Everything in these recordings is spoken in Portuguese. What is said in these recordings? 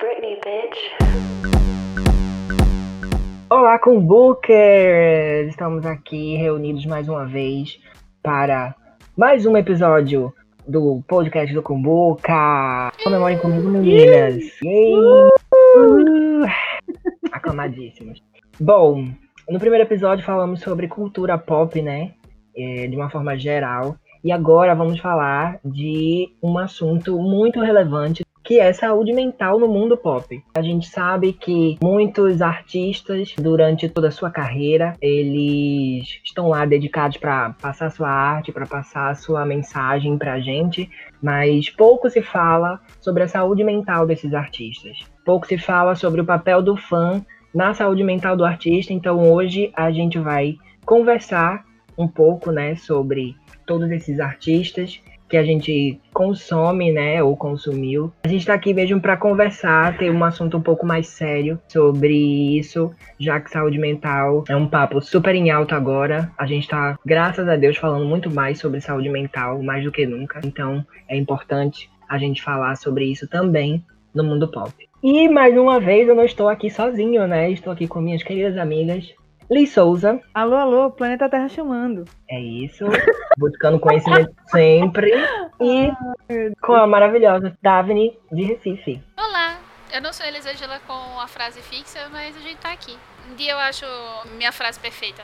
Britney, bitch. Olá, Kumbookers! Estamos aqui reunidos mais uma vez para mais um episódio do podcast do Kumbuka. Comemorem comigo, meninas! Yay! Uh! Aclamadíssimos. Bom, no primeiro episódio falamos sobre cultura pop, né? É, de uma forma geral. E agora vamos falar de um assunto muito relevante que é saúde mental no mundo pop. A gente sabe que muitos artistas, durante toda a sua carreira, eles estão lá dedicados para passar sua arte, para passar sua mensagem pra gente, mas pouco se fala sobre a saúde mental desses artistas. Pouco se fala sobre o papel do fã na saúde mental do artista, então hoje a gente vai conversar um pouco, né, sobre todos esses artistas que a gente consome, né, ou consumiu. A gente está aqui mesmo para conversar, ter um assunto um pouco mais sério sobre isso, já que saúde mental é um papo super em alta agora. A gente está, graças a Deus, falando muito mais sobre saúde mental, mais do que nunca. Então, é importante a gente falar sobre isso também no mundo pop. E mais uma vez eu não estou aqui sozinho, né? Estou aqui com minhas queridas amigas Li Souza. Alô, alô, planeta Terra chamando. É isso. Buscando conhecimento sempre. E com a maravilhosa Davine de Recife. Olá, eu não sou Elisângela com a frase fixa, mas a gente tá aqui. Um dia eu acho minha frase perfeita.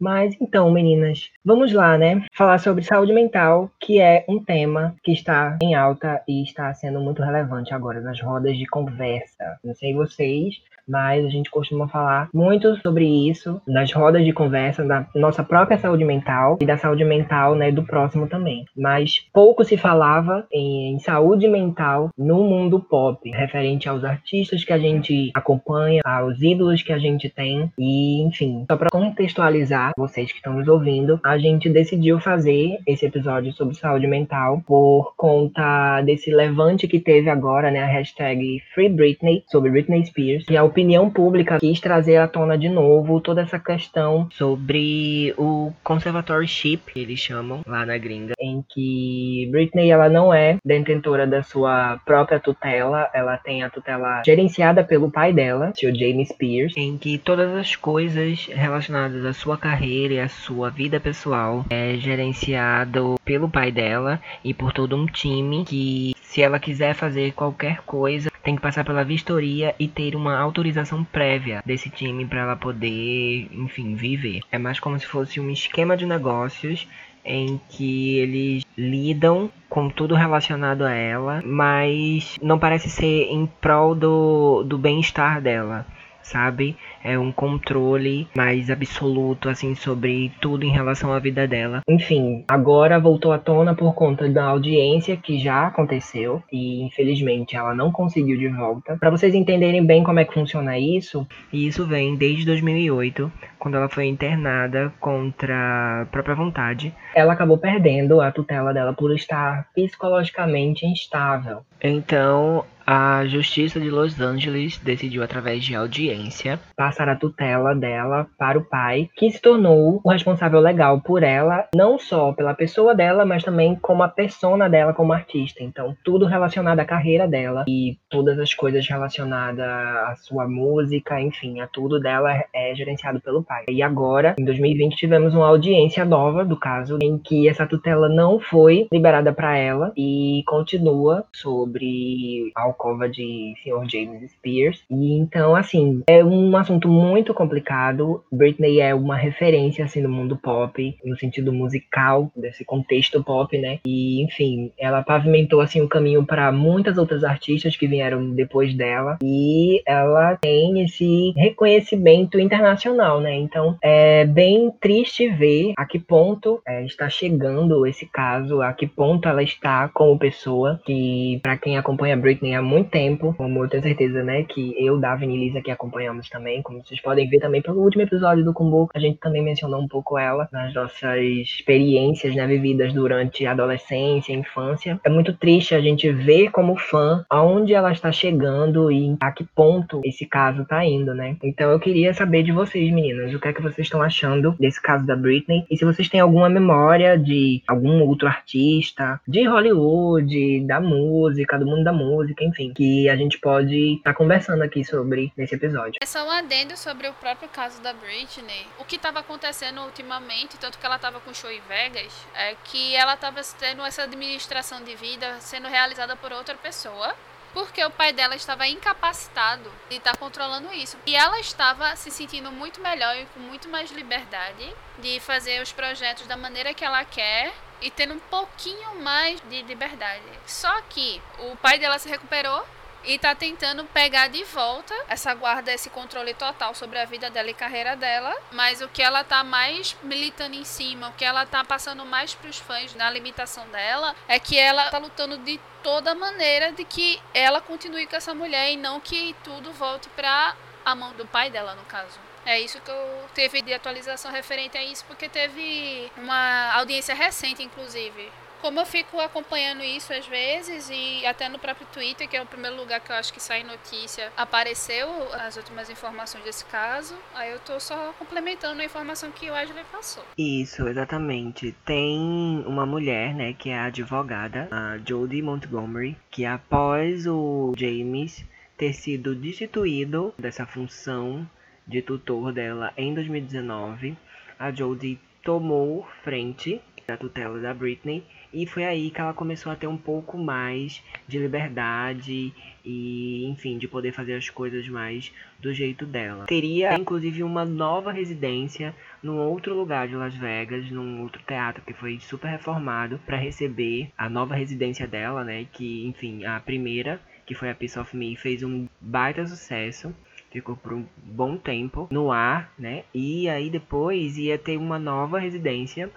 Mas então, meninas, vamos lá, né? Falar sobre saúde mental, que é um tema que está em alta e está sendo muito relevante agora nas rodas de conversa. Não sei vocês, mas a gente costuma falar muito sobre isso nas rodas de conversa da nossa própria saúde mental e da saúde mental, né, do próximo também. Mas pouco se falava em, em saúde mental no mundo pop, referente aos artistas que a gente acompanha, aos ídolos que a gente tem e, enfim, só para contextualizar vocês que estão nos ouvindo, a gente decidiu fazer esse episódio sobre saúde mental por conta desse levante que teve agora, né, a hashtag Free Britney sobre Britney Spears e a opinião pública quis trazer à tona de novo toda essa questão sobre o conservatorship, que eles chamam lá na gringa, em que Britney ela não é detentora da sua própria tutela, ela tem a tutela gerenciada pelo pai dela, o James Spears, em que todas as coisas relacionadas à sua carreira e à sua vida pessoal é gerenciado pelo pai dela e por todo um time que se ela quiser fazer qualquer coisa, tem que passar pela vistoria e ter uma autorização prévia desse time para ela poder, enfim, viver. É mais como se fosse um esquema de negócios em que eles lidam com tudo relacionado a ela, mas não parece ser em prol do, do bem-estar dela sabe? É um controle mais absoluto, assim, sobre tudo em relação à vida dela. Enfim, agora voltou à tona por conta da audiência que já aconteceu e infelizmente ela não conseguiu de volta. Para vocês entenderem bem como é que funciona isso, isso vem desde 2008, quando ela foi internada contra a própria vontade. Ela acabou perdendo a tutela dela por estar psicologicamente instável. Então, a Justiça de Los Angeles decidiu, através de audiência, passar a tutela dela para o pai, que se tornou o responsável legal por ela, não só pela pessoa dela, mas também como a persona dela como artista. Então, tudo relacionado à carreira dela e todas as coisas relacionadas à sua música, enfim, a tudo dela é gerenciado pelo pai. E agora, em 2020, tivemos uma audiência nova do caso, em que essa tutela não foi liberada para ela e continua sobre alcova de Sr. James Spears. E então, assim, é um assunto muito complicado. Britney é uma referência, assim, no mundo pop, no sentido musical, desse contexto pop, né? E, enfim, ela pavimentou, assim, o caminho para muitas outras artistas que vieram depois dela. E ela tem esse reconhecimento internacional, né? Então, é bem triste ver a que ponto é, está chegando esse caso, a que ponto ela está como pessoa, que para quem acompanha Britney há muito tempo, como eu tenho certeza, né, que eu, Davi e Lisa aqui acompanhamos também, como vocês podem ver também pelo último episódio do Kumbu, a gente também mencionou um pouco ela nas nossas experiências, né, vividas durante a adolescência, infância. É muito triste a gente ver como fã aonde ela está chegando e a que ponto esse caso tá indo, né? Então eu queria saber de vocês, meninas, o que é que vocês estão achando desse caso da Britney e se vocês têm alguma memória de algum outro artista de Hollywood, da música, do mundo da música, enfim enfim, que a gente pode estar tá conversando aqui sobre nesse episódio. É só um adendo sobre o próprio caso da Britney. O que estava acontecendo ultimamente, tanto que ela estava com show em Vegas, é que ela estava tendo essa administração de vida sendo realizada por outra pessoa porque o pai dela estava incapacitado de estar controlando isso. E ela estava se sentindo muito melhor e com muito mais liberdade de fazer os projetos da maneira que ela quer e tendo um pouquinho mais de liberdade. Só que o pai dela se recuperou e tá tentando pegar de volta essa guarda, esse controle total sobre a vida dela e carreira dela. Mas o que ela tá mais militando em cima, o que ela tá passando mais pros fãs na limitação dela, é que ela tá lutando de toda maneira de que ela continue com essa mulher e não que tudo volte pra a mão do pai dela, no caso. É isso que eu teve de atualização referente a isso, porque teve uma audiência recente, inclusive, como eu fico acompanhando isso às vezes e até no próprio Twitter, que é o primeiro lugar que eu acho que sai notícia, apareceu as últimas informações desse caso, aí eu tô só complementando a informação que o Ashley passou. Isso, exatamente. Tem uma mulher, né, que é a advogada, a Jodie Montgomery, que após o James ter sido destituído dessa função de tutor dela em 2019, a Jodie tomou frente da tutela da Britney e foi aí que ela começou a ter um pouco mais de liberdade e, enfim, de poder fazer as coisas mais do jeito dela. Teria, inclusive, uma nova residência num outro lugar de Las Vegas, num outro teatro que foi super reformado para receber a nova residência dela, né? Que, enfim, a primeira, que foi a Piece of Me, fez um baita sucesso ficou por um bom tempo no ar, né? E aí depois ia ter uma nova residência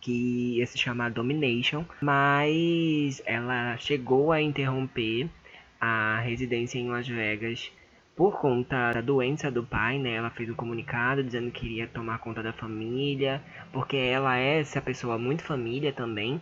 que ia se chamar Domination, mas ela chegou a interromper a residência em Las Vegas por conta da doença do pai, né? Ela fez um comunicado dizendo que iria tomar conta da família, porque ela é essa pessoa muito família também.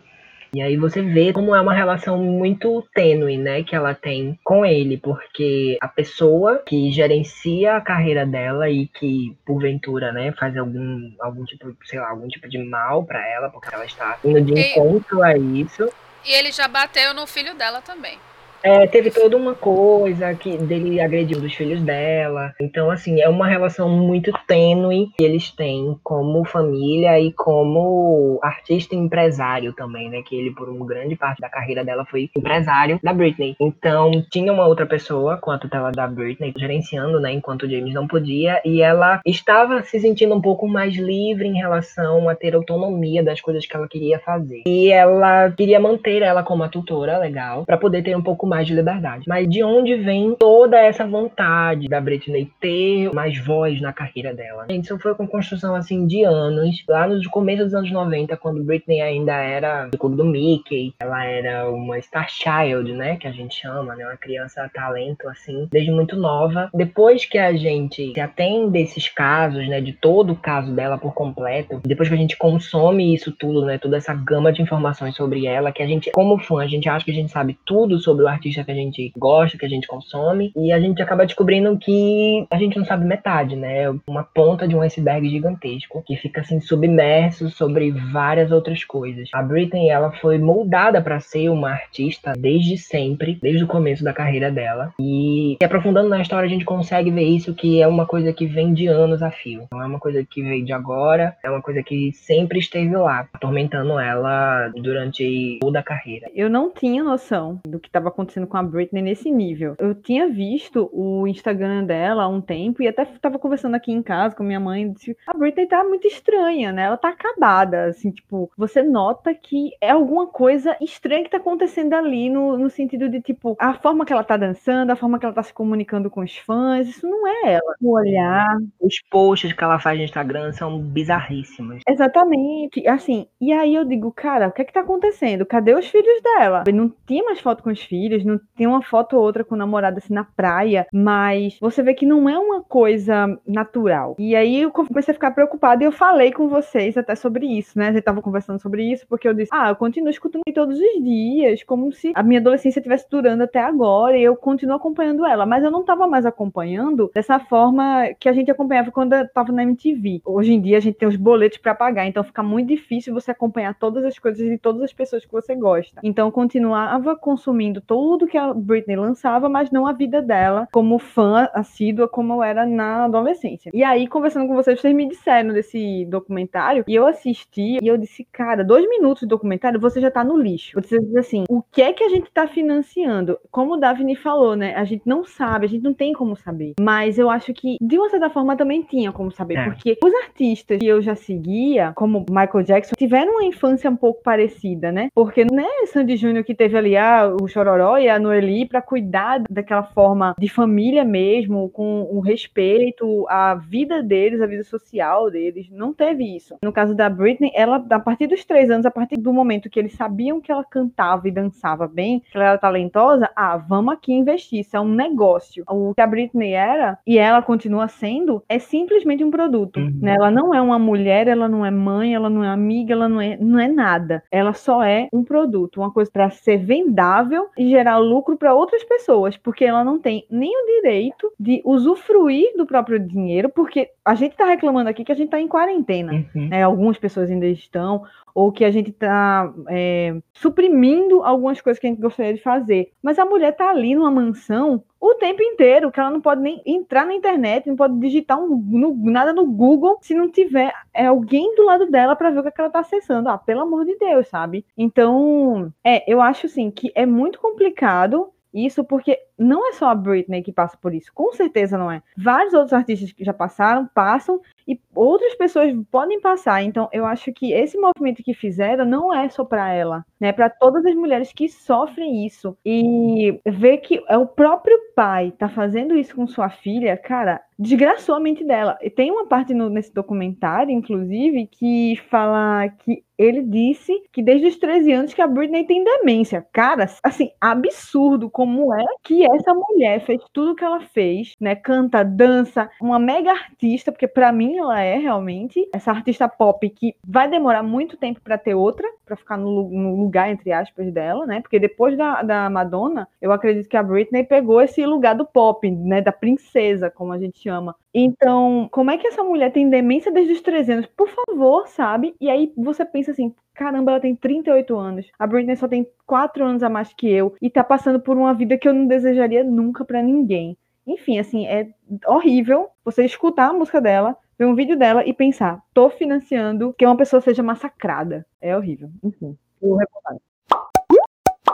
E aí você vê como é uma relação muito tênue, né, que ela tem com ele, porque a pessoa que gerencia a carreira dela e que porventura, né, faz algum algum tipo, sei lá, algum tipo de mal para ela, porque ela está indo de encontro a isso. E ele já bateu no filho dela também. É, teve toda uma coisa que dele agredindo os filhos dela. Então, assim, é uma relação muito tênue que eles têm como família e como artista empresário também, né? Que ele, por uma grande parte da carreira dela, foi empresário da Britney. Então, tinha uma outra pessoa com a tutela da Britney gerenciando, né? Enquanto o James não podia. E ela estava se sentindo um pouco mais livre em relação a ter autonomia das coisas que ela queria fazer. E ela queria manter ela como a tutora legal, para poder ter um pouco mais de liberdade. Mas de onde vem toda essa vontade da Britney ter mais voz na carreira dela? Gente, isso foi com construção assim de anos, lá no começo dos anos 90, quando Britney ainda era do clube do Mickey, ela era uma star child, né, que a gente chama, né, uma criança talento assim, desde muito nova. Depois que a gente se atende esses casos, né, de todo o caso dela por completo, depois que a gente consome isso tudo, né, toda essa gama de informações sobre ela, que a gente, como fã, a gente acha que a gente sabe tudo sobre o artista artista que a gente gosta, que a gente consome, e a gente acaba descobrindo que a gente não sabe metade, né? Uma ponta de um iceberg gigantesco que fica assim submerso sobre várias outras coisas. A Britney, ela foi moldada para ser uma artista desde sempre, desde o começo da carreira dela. E, e aprofundando na história, a gente consegue ver isso que é uma coisa que vem de anos a fio. Não é uma coisa que veio de agora, é uma coisa que sempre esteve lá, atormentando ela durante toda a carreira. Eu não tinha noção do que estava acontecendo acontecendo com a Britney nesse nível. Eu tinha visto o Instagram dela há um tempo e até tava conversando aqui em casa com minha mãe disse: a Britney tá muito estranha, né? Ela tá acabada. Assim, tipo, você nota que é alguma coisa estranha que tá acontecendo ali no, no sentido de, tipo, a forma que ela tá dançando, a forma que ela tá se comunicando com os fãs, isso não é ela. O olhar. Os posts que ela faz no Instagram são bizarríssimos. Exatamente. Assim, e aí eu digo, cara, o que é que tá acontecendo? Cadê os filhos dela? Não tinha mais foto com os filhos, não tem uma foto ou outra com o namorado assim na praia, mas você vê que não é uma coisa natural. E aí eu comecei a ficar preocupada e eu falei com vocês até sobre isso, né? A gente tava conversando sobre isso porque eu disse: "Ah, eu continuo escutando todos os dias, como se a minha adolescência estivesse durando até agora e eu continuo acompanhando ela, mas eu não tava mais acompanhando dessa forma que a gente acompanhava quando eu tava na MTV. Hoje em dia a gente tem os boletos para pagar, então fica muito difícil você acompanhar todas as coisas de todas as pessoas que você gosta. Então eu continuava consumindo todo tudo que a Britney lançava, mas não a vida dela como fã assídua como eu era na adolescência. E aí, conversando com vocês, vocês me disseram desse documentário e eu assisti e eu disse, cara, dois minutos de documentário, você já tá no lixo. Você diz assim, o que é que a gente tá financiando? Como o Daphne falou, né? A gente não sabe, a gente não tem como saber. Mas eu acho que, de uma certa forma, também tinha como saber. É. Porque os artistas que eu já seguia, como Michael Jackson, tiveram uma infância um pouco parecida, né? Porque não é Sandy Júnior que teve ali ah, o Chororó e a Noeli para cuidar daquela forma de família mesmo, com o respeito à vida deles, à vida social deles. Não teve isso. No caso da Britney, ela, a partir dos três anos, a partir do momento que eles sabiam que ela cantava e dançava bem, que ela era talentosa, ah, vamos aqui investir. Isso é um negócio. O que a Britney era, e ela continua sendo, é simplesmente um produto. Uhum. Né? Ela não é uma mulher, ela não é mãe, ela não é amiga, ela não é, não é nada. Ela só é um produto, uma coisa para ser vendável e gerar lucro para outras pessoas, porque ela não tem nem o direito de usufruir do próprio dinheiro, porque a gente está reclamando aqui que a gente está em quarentena. Uhum. Né? Algumas pessoas ainda estão, ou que a gente está é, suprimindo algumas coisas que a gente gostaria de fazer. Mas a mulher está ali numa mansão o tempo inteiro, que ela não pode nem entrar na internet, não pode digitar um, no, nada no Google se não tiver é, alguém do lado dela para ver o que, é que ela está acessando. Ah, pelo amor de Deus, sabe? Então, é, eu acho assim que é muito complicado isso porque não é só a Britney que passa por isso, com certeza não é. Vários outros artistas que já passaram, passam e outras pessoas podem passar. Então, eu acho que esse movimento que fizeram não é só para ela, né? Para todas as mulheres que sofrem isso e ver que é o próprio pai tá fazendo isso com sua filha, cara, desgraçou a mente dela. E tem uma parte no, nesse documentário, inclusive, que fala que ele disse que desde os 13 anos que a Britney tem demência. Cara, assim, absurdo como é que essa mulher fez tudo que ela fez, né? Canta, dança, uma mega artista, porque para mim ela é realmente essa artista pop que vai demorar muito tempo para ter outra, para ficar no, no, lugar, entre aspas, dela, né? Porque depois da, da Madonna, eu acredito que a Britney pegou esse lugar do pop, né? Da princesa, como a gente chama. Então, como é que essa mulher tem demência desde os 300? Por favor, sabe? E aí você pensa assim, caramba, ela tem 38 anos. A Britney só tem 4 anos a mais que eu e tá passando por uma vida que eu não desejaria nunca para ninguém. Enfim, assim, é horrível você escutar a música dela, ver um vídeo dela e pensar, tô financiando que uma pessoa seja massacrada. É horrível. Enfim, eu recomendo.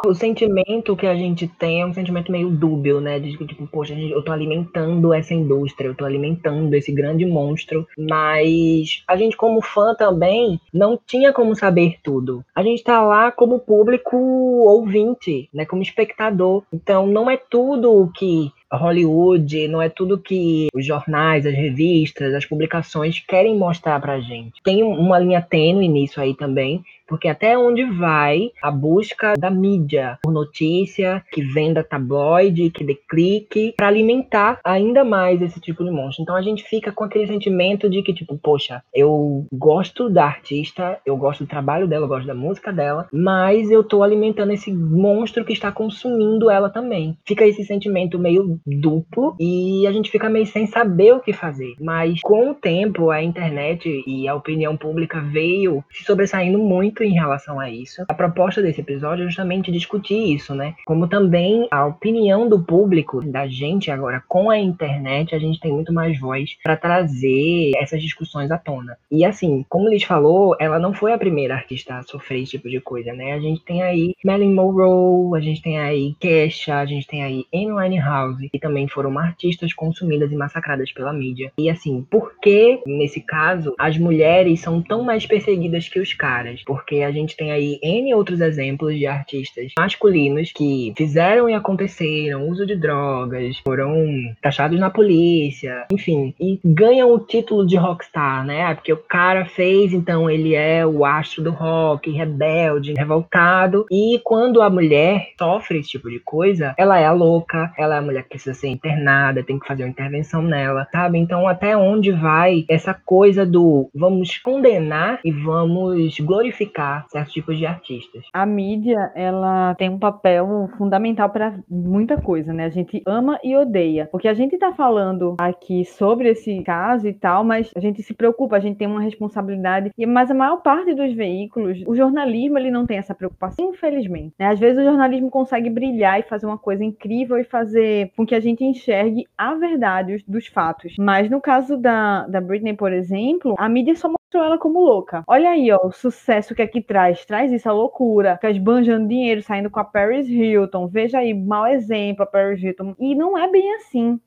O sentimento que a gente tem é um sentimento meio dúbio, né? De tipo, poxa, eu tô alimentando essa indústria, eu tô alimentando esse grande monstro, mas a gente, como fã também, não tinha como saber tudo. A gente tá lá como público ouvinte, né? Como espectador. Então, não é tudo que Hollywood, não é tudo que os jornais, as revistas, as publicações querem mostrar pra gente. Tem uma linha tênue nisso aí também, porque até onde vai a busca da mídia por notícia que venda tabloide, que dê clique, para alimentar ainda mais esse tipo de monstro. Então a gente fica com aquele sentimento de que, tipo, poxa, eu gosto da artista, eu gosto do trabalho dela, eu gosto da música dela, mas eu tô alimentando esse monstro que está consumindo ela também. Fica esse sentimento meio duplo e a gente fica meio sem saber o que fazer. Mas com o tempo, a internet e a opinião pública veio se sobressaindo muito em relação a isso. A proposta desse episódio é justamente discutir isso, né? Como também a opinião do público, da gente agora com a internet, a gente tem muito mais voz para trazer essas discussões à tona. E assim, como Liz falou, ela não foi a primeira artista a sofrer esse tipo de coisa, né? A gente tem aí Marilyn Monroe, a gente tem aí Kesha, a gente tem aí Amy Winehouse, que também foram artistas consumidas e massacradas pela mídia. E assim, por que nesse caso as mulheres são tão mais perseguidas que os caras? Porque porque a gente tem aí N outros exemplos de artistas masculinos que fizeram e aconteceram uso de drogas, foram taxados na polícia, enfim, e ganham o título de rockstar, né? Ah, porque o cara fez, então ele é o astro do rock, rebelde, revoltado. E quando a mulher sofre esse tipo de coisa, ela é a louca, ela é a mulher que precisa ser internada, tem que fazer uma intervenção nela, sabe? Então, até onde vai essa coisa do vamos condenar e vamos glorificar certos tipos de artistas. A mídia, ela tem um papel fundamental para muita coisa, né? A gente ama e odeia. Porque a gente tá falando aqui sobre esse caso e tal, mas a gente se preocupa, a gente tem uma responsabilidade. Mas a maior parte dos veículos, o jornalismo, ele não tem essa preocupação, infelizmente. Né? Às vezes o jornalismo consegue brilhar e fazer uma coisa incrível e fazer com que a gente enxergue a verdade dos fatos. Mas no caso da, da Britney, por exemplo, a mídia só mostrou ela como louca. Olha aí, ó, o sucesso que aqui traz. Traz isso, a loucura. Fica esbanjando dinheiro, saindo com a Paris Hilton. Veja aí, mau exemplo, a Paris Hilton. E não é bem assim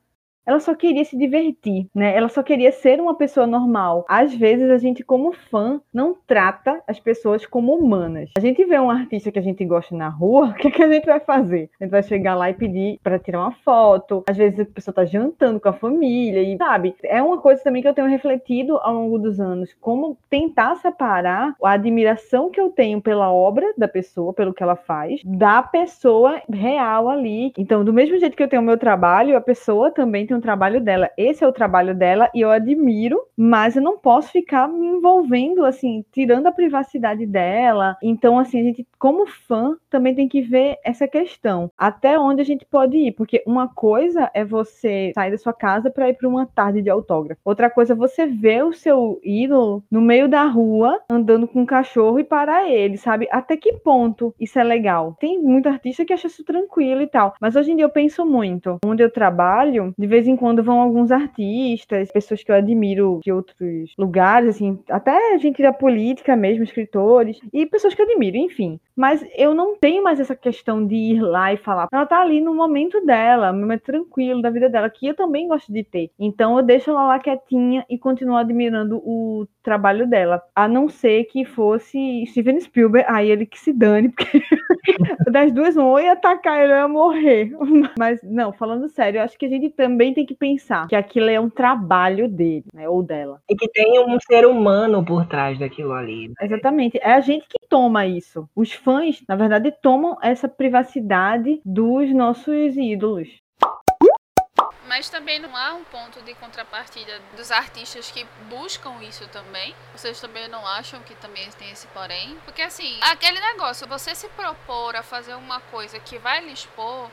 ela só queria se divertir, né? Ela só queria ser uma pessoa normal. Às vezes a gente, como fã, não trata as pessoas como humanas. A gente vê um artista que a gente gosta na rua, o que, é que a gente vai fazer? A gente vai chegar lá e pedir para tirar uma foto. Às vezes a pessoa tá jantando com a família e, sabe? É uma coisa também que eu tenho refletido ao longo dos anos, como tentar separar a admiração que eu tenho pela obra da pessoa, pelo que ela faz, da pessoa real ali. Então, do mesmo jeito que eu tenho o meu trabalho, a pessoa também tem um trabalho dela. Esse é o trabalho dela e eu admiro, mas eu não posso ficar me envolvendo, assim, tirando a privacidade dela. Então, assim, a gente, como fã, também tem que ver essa questão. Até onde a gente pode ir? Porque uma coisa é você sair da sua casa para ir para uma tarde de autógrafo. Outra coisa é você ver o seu ídolo no meio da rua, andando com um cachorro e parar ele, sabe? Até que ponto isso é legal? Tem muito artista que acha isso tranquilo e tal. Mas hoje em dia eu penso muito. Onde eu trabalho, de vez em quando vão alguns artistas, pessoas que eu admiro de outros lugares, assim, até gente da política mesmo, escritores, e pessoas que eu admiro, enfim. Mas eu não tenho mais essa questão de ir lá e falar. Ela tá ali no momento dela, no momento tranquilo da vida dela, que eu também gosto de ter. Então eu deixo ela lá quietinha e continuo admirando o trabalho dela. A não ser que fosse Steven Spielberg, aí ele que se dane, porque das duas, um ou ia atacar ele ou ia morrer. Mas, não, falando sério, eu acho que a gente também tem que pensar que aquilo é um trabalho dele, né? Ou dela. E que tem um ser humano por trás daquilo ali. Né? Exatamente. É a gente que toma isso. Os fãs, na verdade, tomam essa privacidade dos nossos ídolos. Mas também não há um ponto de contrapartida dos artistas que buscam isso também. Vocês também não acham que também tem esse porém? Porque assim, aquele negócio, você se propor a fazer uma coisa que vai lhe expor,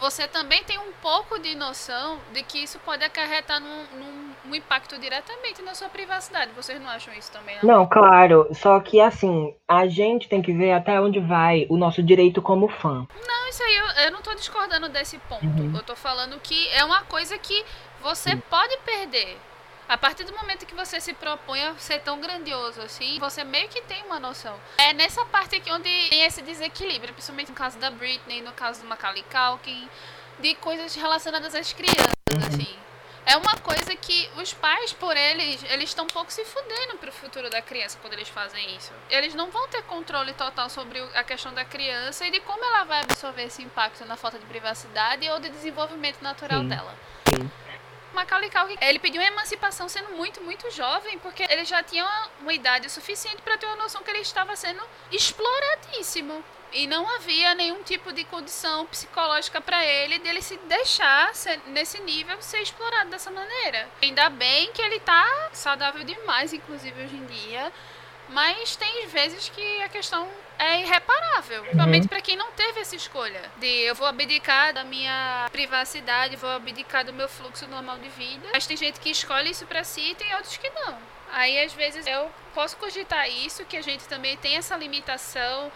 você também tem um pouco de noção de que isso pode acarretar num, num, num, impacto diretamente na sua privacidade. Vocês não acham isso também? Não? não, claro. Só que assim, a gente tem que ver até onde vai o nosso direito como fã. Não, isso aí eu, eu não tô discordando desse ponto. Uhum. Eu tô falando que é uma coisa que você uhum. pode perder. A partir do momento que você se propõe a ser tão grandioso assim, você meio que tem uma noção. É nessa parte aqui onde tem esse desequilíbrio, principalmente no caso da Britney, no caso do Macaulay Culkin, de coisas relacionadas às crianças, uhum. assim. É uma coisa que os pais, por eles, eles estão um pouco se fudendo pro futuro da criança quando eles fazem isso. Eles não vão ter controle total sobre a questão da criança e de como ela vai absorver esse impacto na falta de privacidade ou de desenvolvimento natural Sim. dela. Sim. Macaulay Culkin, ele pediu emancipação sendo muito, muito jovem, porque ele já tinha uma, uma idade suficiente para ter uma noção que ele estava sendo exploradíssimo. E não havia nenhum tipo de condição psicológica para ele dele se deixar ser, nesse nível ser explorado dessa maneira. Ainda bem que ele tá saudável demais, inclusive hoje em dia. Mas tem vezes que a questão é irreparável. Principalmente uhum. para quem não teve essa escolha. De eu vou abdicar da minha privacidade, vou abdicar do meu fluxo normal de vida. Mas tem gente que escolhe isso para si e tem outros que não. Aí às vezes eu posso cogitar isso, que a gente também tem essa limitação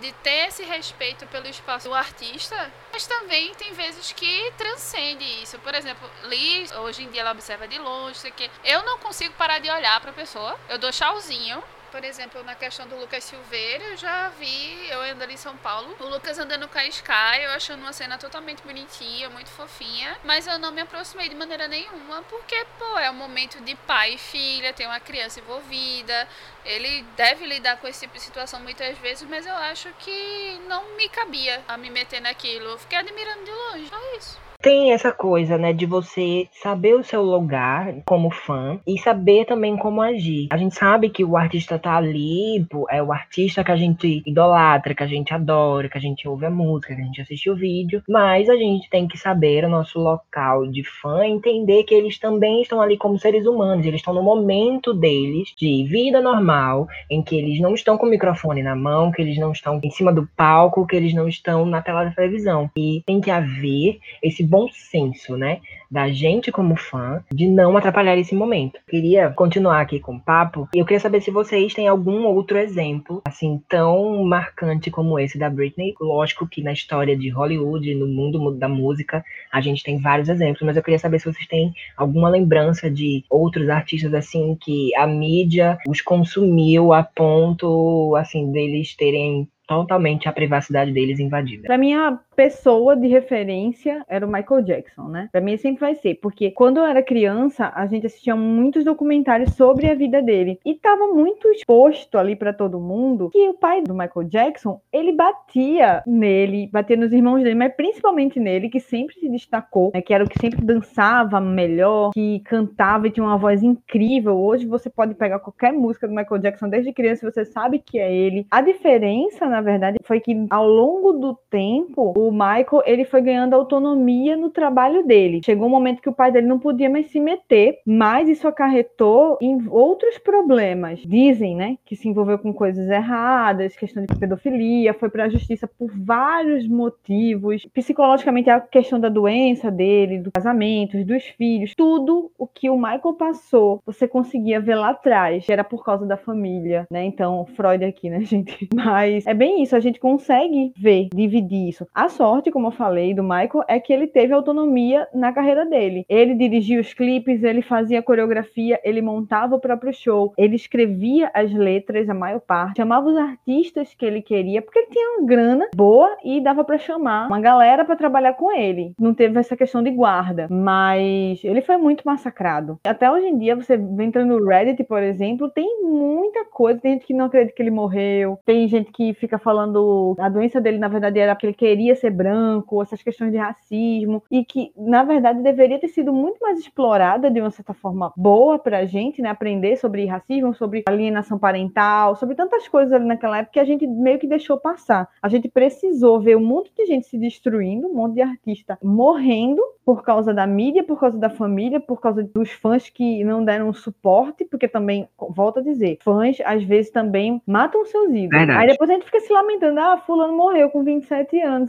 de ter esse respeito pelo espaço do artista, mas também tem vezes que transcende isso. Por exemplo, Liz, hoje em dia ela observa de longe, isso aqui. Eu não consigo parar de olhar para a pessoa. Eu dou tchauzinho, por exemplo, na questão do Lucas Silveira, eu já vi, eu andando em São Paulo, o Lucas andando com a Sky, eu achando uma cena totalmente bonitinha, muito fofinha, mas eu não me aproximei de maneira nenhuma, porque, pô, é um momento de pai e filha, tem uma criança envolvida, ele deve lidar com esse tipo de situação muitas vezes, mas eu acho que não me cabia a me meter naquilo. Eu fiquei admirando de longe, só isso. Tem essa coisa, né, de você saber o seu lugar como fã e saber também como agir. A gente sabe que o artista tá ali, é o artista que a gente idolatra, que a gente adora, que a gente ouve a música, que a gente assiste o vídeo, mas a gente tem que saber o nosso local de fã, entender que eles também estão ali como seres humanos, eles estão no momento deles de vida normal, em que eles não estão com o microfone na mão, que eles não estão em cima do palco, que eles não estão na tela da televisão. E tem que haver esse bom senso, né? da gente como fã de não atrapalhar esse momento. Queria continuar aqui com o papo e eu queria saber se vocês têm algum outro exemplo assim tão marcante como esse da Britney. Lógico que na história de Hollywood, no mundo da música, a gente tem vários exemplos, mas eu queria saber se vocês têm alguma lembrança de outros artistas assim que a mídia os consumiu a ponto assim deles terem totalmente a privacidade deles invadida. Para mim, a pessoa de referência era o Michael Jackson, né? Pra mim sempre vai ser, porque quando eu era criança, a gente assistia muitos documentários sobre a vida dele e tava muito exposto ali para todo mundo que o pai do Michael Jackson, ele batia nele, batia nos irmãos dele, mas principalmente nele, que sempre se destacou, né? Que era o que sempre dançava melhor, que cantava e tinha uma voz incrível. Hoje você pode pegar qualquer música do Michael Jackson desde criança, você sabe que é ele. A diferença, na verdade, foi que ao longo do tempo, o Michael, ele foi ganhando autonomia no trabalho dele. Chegou um momento que o pai dele não podia mais se meter, mas isso acarretou em outros problemas. Dizem, né, que se envolveu com coisas erradas, questão de pedofilia, foi para a justiça por vários motivos. Psicologicamente, a questão da doença dele, do casamento, dos filhos, tudo o que o Michael passou, você conseguia ver lá atrás, era por causa da família, né? Então, Freud aqui, né, gente? Mas é bem isso, a gente consegue ver, dividir isso. A sorte, como eu falei, do Michael é que ele teve autonomia na carreira dele. Ele dirigia os clipes, ele fazia coreografia, ele montava o próprio show, ele escrevia as letras, a maior parte, chamava os artistas que ele queria, porque ele tinha uma grana boa e dava para chamar uma galera para trabalhar com ele. Não teve essa questão de guarda, mas ele foi muito massacrado. Até hoje em dia, você entrando no Reddit, por exemplo, tem muita coisa. Tem gente que não acredita que ele morreu, tem gente que fica falando a doença dele, na verdade, era porque ele queria ser ser branco, essas questões de racismo, e que, na verdade, deveria ter sido muito mais explorada de uma certa forma boa pra gente, né? Aprender sobre racismo, sobre alienação parental, sobre tantas coisas ali naquela época que a gente meio que deixou passar. A gente precisou ver um monte de gente se destruindo, um monte de artista morrendo por causa da mídia, por causa da família, por causa dos fãs que não deram suporte, porque também, volto a dizer, fãs às vezes também matam seus ídolos. Verdade. Aí depois a gente fica se lamentando, ah, fulano morreu com 27 anos.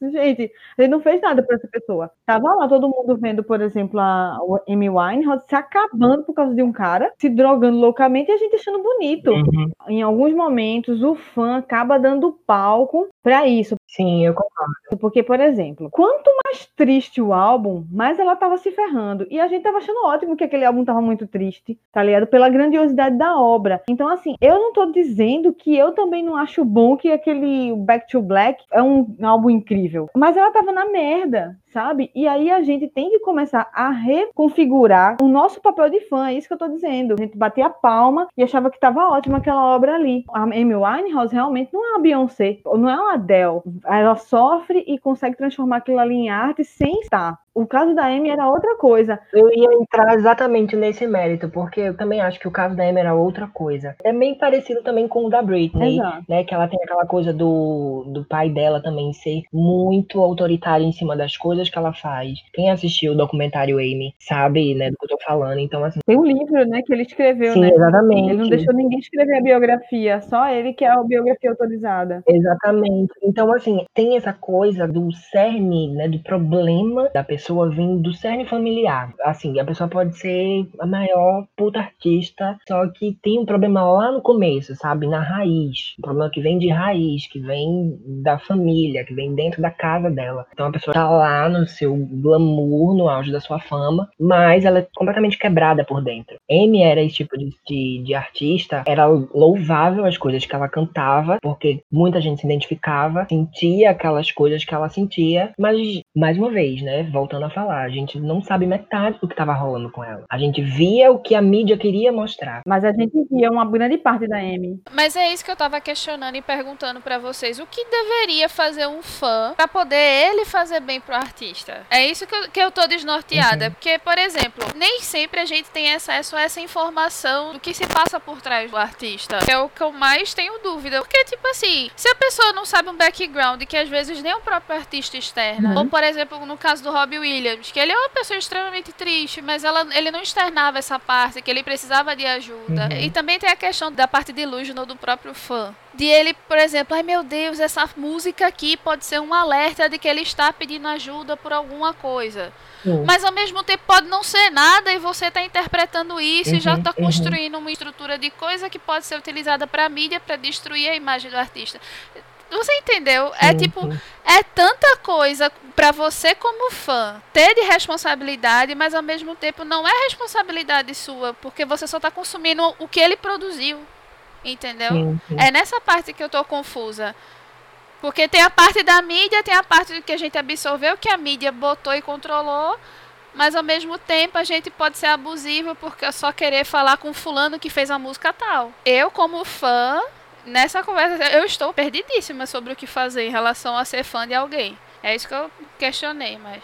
Gente, ele não fez nada para essa pessoa. Tava lá todo mundo vendo, por exemplo, a, Amy Winehouse se acabando por causa de um cara, se drogando loucamente e a gente achando bonito. Uhum. Em alguns momentos, o fã acaba dando palco para isso. Sim, eu concordo. Porque, por exemplo, quanto mais triste o álbum, mais ela tava se ferrando. E a gente tava achando ótimo que aquele álbum tava muito triste, tá ligado? Pela grandiosidade da obra. Então, assim, eu não tô dizendo que eu também não acho bom que aquele Back to Black é um álbum incrível. Mas ela tava na merda, sabe? E aí a gente tem que começar a reconfigurar o nosso papel de fã, é isso que eu tô dizendo. A gente batia a palma e achava que tava ótima aquela obra ali. A Amy Winehouse realmente não é uma Beyoncé, não é uma Adele. Ela sofre e consegue transformar aquilo ali em arte sem estar. O caso da Amy era outra coisa. Eu ia entrar exatamente nesse mérito, porque eu também acho que o caso da Amy era outra coisa. É bem parecido também com o da Britney, Exato. né? Que ela tem aquela coisa do, do pai dela também ser muito autoritário em cima das coisas que ela faz. Quem assistiu o documentário Amy sabe, né, do que eu tô falando. Então, assim. Tem um livro, né, que ele escreveu, Sim, né? Exatamente. Ele não deixou ninguém escrever a biografia, só ele que é a biografia autorizada. Exatamente. Então, assim, tem essa coisa do cerne, né, do problema da pessoa pessoa vindo do cerne familiar. Assim, a pessoa pode ser a maior puta artista, só que tem um problema lá no começo, sabe? Na raiz. Um problema que vem de raiz, que vem da família, que vem dentro da casa dela. Então a pessoa tá lá no seu glamour, no auge da sua fama, mas ela é completamente quebrada por dentro. Amy era esse tipo de, de, de artista, era louvável as coisas que ela cantava, porque muita gente se identificava, sentia aquelas coisas que ela sentia, mas mais uma vez, né? Voltando a falar, a gente não sabe metade do que estava rolando com ela. A gente via o que a mídia queria mostrar. Mas a gente via uma grande parte da Amy. Mas é isso que eu tava questionando e perguntando para vocês. O que deveria fazer um fã para poder ele fazer bem pro artista? Artista. É isso que eu, que eu tô desnorteada. Uhum. Porque, por exemplo, nem sempre a gente tem acesso a essa informação do que se passa por trás do artista. É o que eu mais tenho dúvida. Porque, tipo assim, se a pessoa não sabe um background que às vezes nem o próprio artista externa, uhum. ou por exemplo, no caso do Robbie Williams, que ele é uma pessoa extremamente triste, mas ela, ele não externava essa parte, que ele precisava de ajuda. Uhum. E também tem a questão da parte de luz do próprio fã de ele, por exemplo, ai meu Deus, essa música aqui pode ser um alerta de que ele está pedindo ajuda por alguma coisa. Sim. Mas ao mesmo tempo pode não ser nada e você está interpretando isso uhum, e já está uhum. construindo uhum. uma estrutura de coisa que pode ser utilizada para a mídia para destruir a imagem do artista. Você entendeu? É tipo, é tanta coisa para você como fã ter de responsabilidade, mas ao mesmo tempo não é responsabilidade sua, porque você só está consumindo o que ele produziu. Entendeu? Sim, sim. É nessa parte que eu tô confusa. Porque tem a parte da mídia, tem a parte que a gente absorveu, que a mídia botou e controlou, mas ao mesmo tempo a gente pode ser abusivo porque só querer falar com fulano que fez a música tal. Eu, como fã, nessa conversa, eu estou perdidíssima sobre o que fazer em relação a ser fã de alguém. É isso que eu questionei, mas.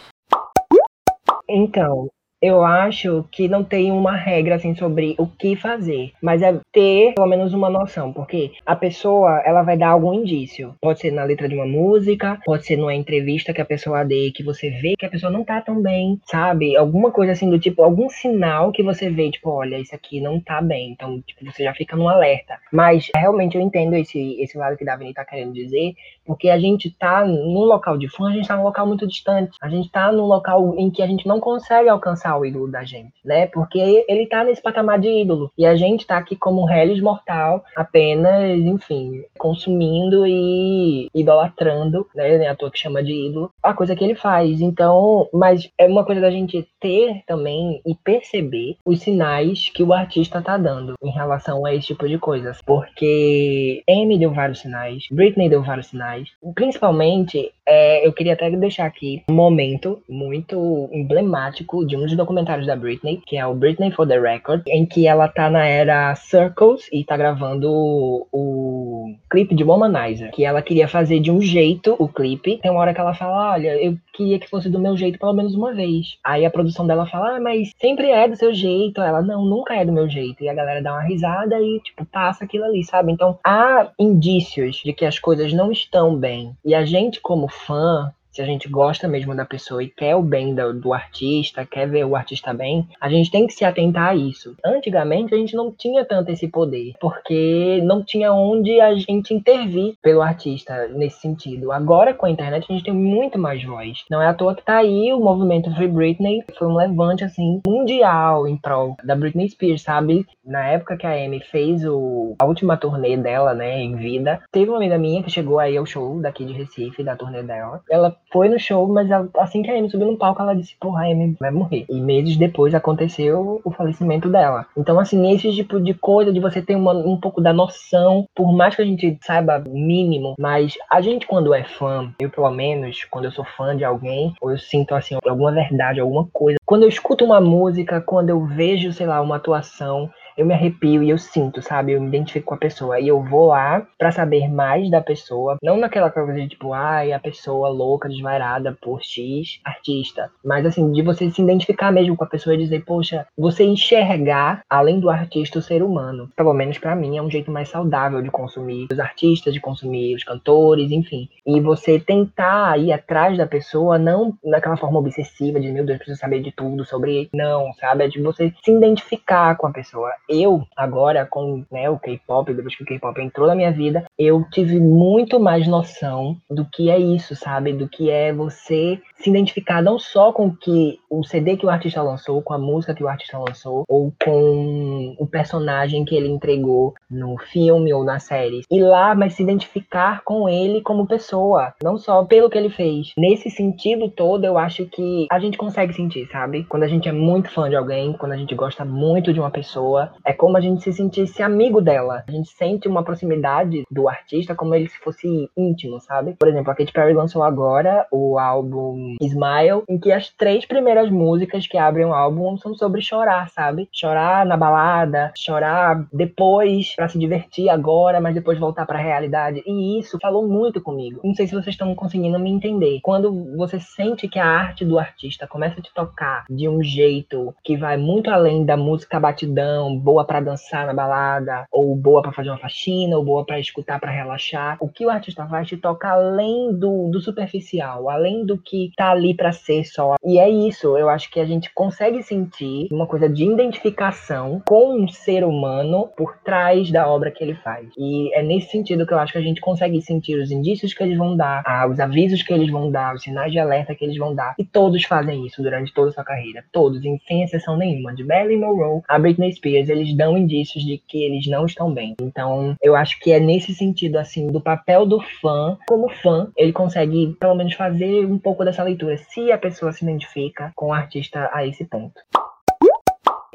Então, eu acho que não tem uma regra assim sobre o que fazer, mas é ter pelo menos uma noção, porque a pessoa ela vai dar algum indício. Pode ser na letra de uma música, pode ser numa entrevista que a pessoa dê, que você vê que a pessoa não tá tão bem, sabe? Alguma coisa assim do tipo, algum sinal que você vê, tipo, olha, isso aqui não tá bem. Então, tipo, você já fica num alerta. Mas realmente eu entendo esse, esse lado que Davini tá querendo dizer, porque a gente tá num local de fã, a gente tá num local muito distante. A gente tá num local em que a gente não consegue alcançar o ídolo da gente, né? Porque ele tá nesse patamar de ídolo. E a gente tá aqui como um reles mortal, apenas, enfim, consumindo e idolatrando, né? A tua que chama de ídolo, a coisa que ele faz. Então, mas é uma coisa da gente ter também e perceber os sinais que o artista tá dando em relação a esse tipo de coisas. Porque Amy deu vários sinais, Britney deu vários sinais. Principalmente, é, eu queria até deixar aqui um momento muito emblemático de um dos documentários da Britney, que é o Britney for the Record, em que ela tá na era Circles e tá gravando o, o clipe de Womanizer, que ela queria fazer de um jeito o clipe. Tem uma hora que ela fala: Olha, eu queria que fosse do meu jeito pelo menos uma vez. Aí a produção dela fala: Ah, mas sempre é do seu jeito. Ela, não, nunca é do meu jeito. E a galera dá uma risada e, tipo, passa aquilo ali, sabe? Então há indícios de que as coisas não estão bem. E a gente, como fã, se a gente gosta mesmo da pessoa e quer o bem do, do, artista, quer ver o artista bem, a gente tem que se atentar a isso. Antigamente a gente não tinha tanto esse poder, porque não tinha onde a gente intervir pelo artista nesse sentido. Agora com a internet a gente tem muito mais voz. Não é à toa que tá aí o movimento Free Britney, foi um levante assim mundial em prol da Britney Spears, sabe? Na época que a Amy fez o, a última turnê dela, né, em vida, teve uma amiga minha que chegou aí ao show daqui de Recife, da turnê dela. Ela foi no show, mas assim que a Amy subiu no palco, ela disse, porra, a Amy vai morrer. E meses depois aconteceu o falecimento dela. Então, assim, esse tipo de coisa, de você ter uma, um pouco da noção, por mais que a gente saiba mínimo, mas a gente quando é fã, eu pelo menos, quando eu sou fã de alguém, ou eu sinto, assim, alguma verdade, alguma coisa, quando eu escuto uma música, quando eu vejo, sei lá, uma atuação, eu me arrepio e eu sinto, sabe? Eu me identifico com a pessoa. E eu vou lá para saber mais da pessoa. Não naquela coisa de tipo, ai, a pessoa louca, desvairada por X artista. Mas assim, de você se identificar mesmo com a pessoa e dizer, poxa, você enxergar, além do artista, o ser humano. Pelo menos para mim, é um jeito mais saudável de consumir os artistas, de consumir os cantores, enfim. E você tentar ir atrás da pessoa, não naquela forma obsessiva de, meu Deus, preciso saber de tudo sobre ele. Não, sabe? É de você se identificar com a pessoa eu, agora, com né, o K-pop, depois que o K-pop entrou na minha vida, eu tive muito mais noção do que é isso, sabe? Do que é você se identificar não só com que o CD que o artista lançou, com a música que o artista lançou, ou com o personagem que ele entregou no filme ou na série. Ir lá, mas se identificar com ele como pessoa, não só pelo que ele fez. Nesse sentido todo, eu acho que a gente consegue sentir, sabe? Quando a gente é muito fã de alguém, quando a gente gosta muito de uma pessoa, É como a gente se sentisse amigo dela. A gente sente uma proximidade do artista como ele se fosse íntimo, sabe? Por exemplo, a Katy Perry lançou agora o álbum Smile, em que as três primeiras músicas que abrem o álbum são sobre chorar, sabe? Chorar na balada, chorar depois para se divertir agora, mas depois voltar para a realidade. E isso falou muito comigo. Não sei se vocês estão conseguindo me entender. Quando você sente que a arte do artista começa a te tocar de um jeito que vai muito além da música batidão, boa para dançar na balada, ou boa para fazer uma faxina, ou boa para escutar para relaxar, o que o artista faz te toca além do, do superficial, além do que tá ali para ser só. E é isso, eu acho que a gente consegue sentir uma coisa de identificação com um ser humano por trás da obra que ele faz. E é nesse sentido que eu acho que a gente consegue sentir os indícios que eles vão dar, os avisos que eles vão dar, os sinais de alerta que eles vão dar. E todos fazem isso durante toda a sua carreira. Todos, sem exceção nenhuma. De Marilyn Monroe a Britney Spears, eles dão indícios de que eles não estão bem. Então, eu acho que é nesse sentido, assim, do papel do fã, como fã, ele consegue, pelo menos, fazer um pouco dessa leitura, se a pessoa se identifica com o artista a esse ponto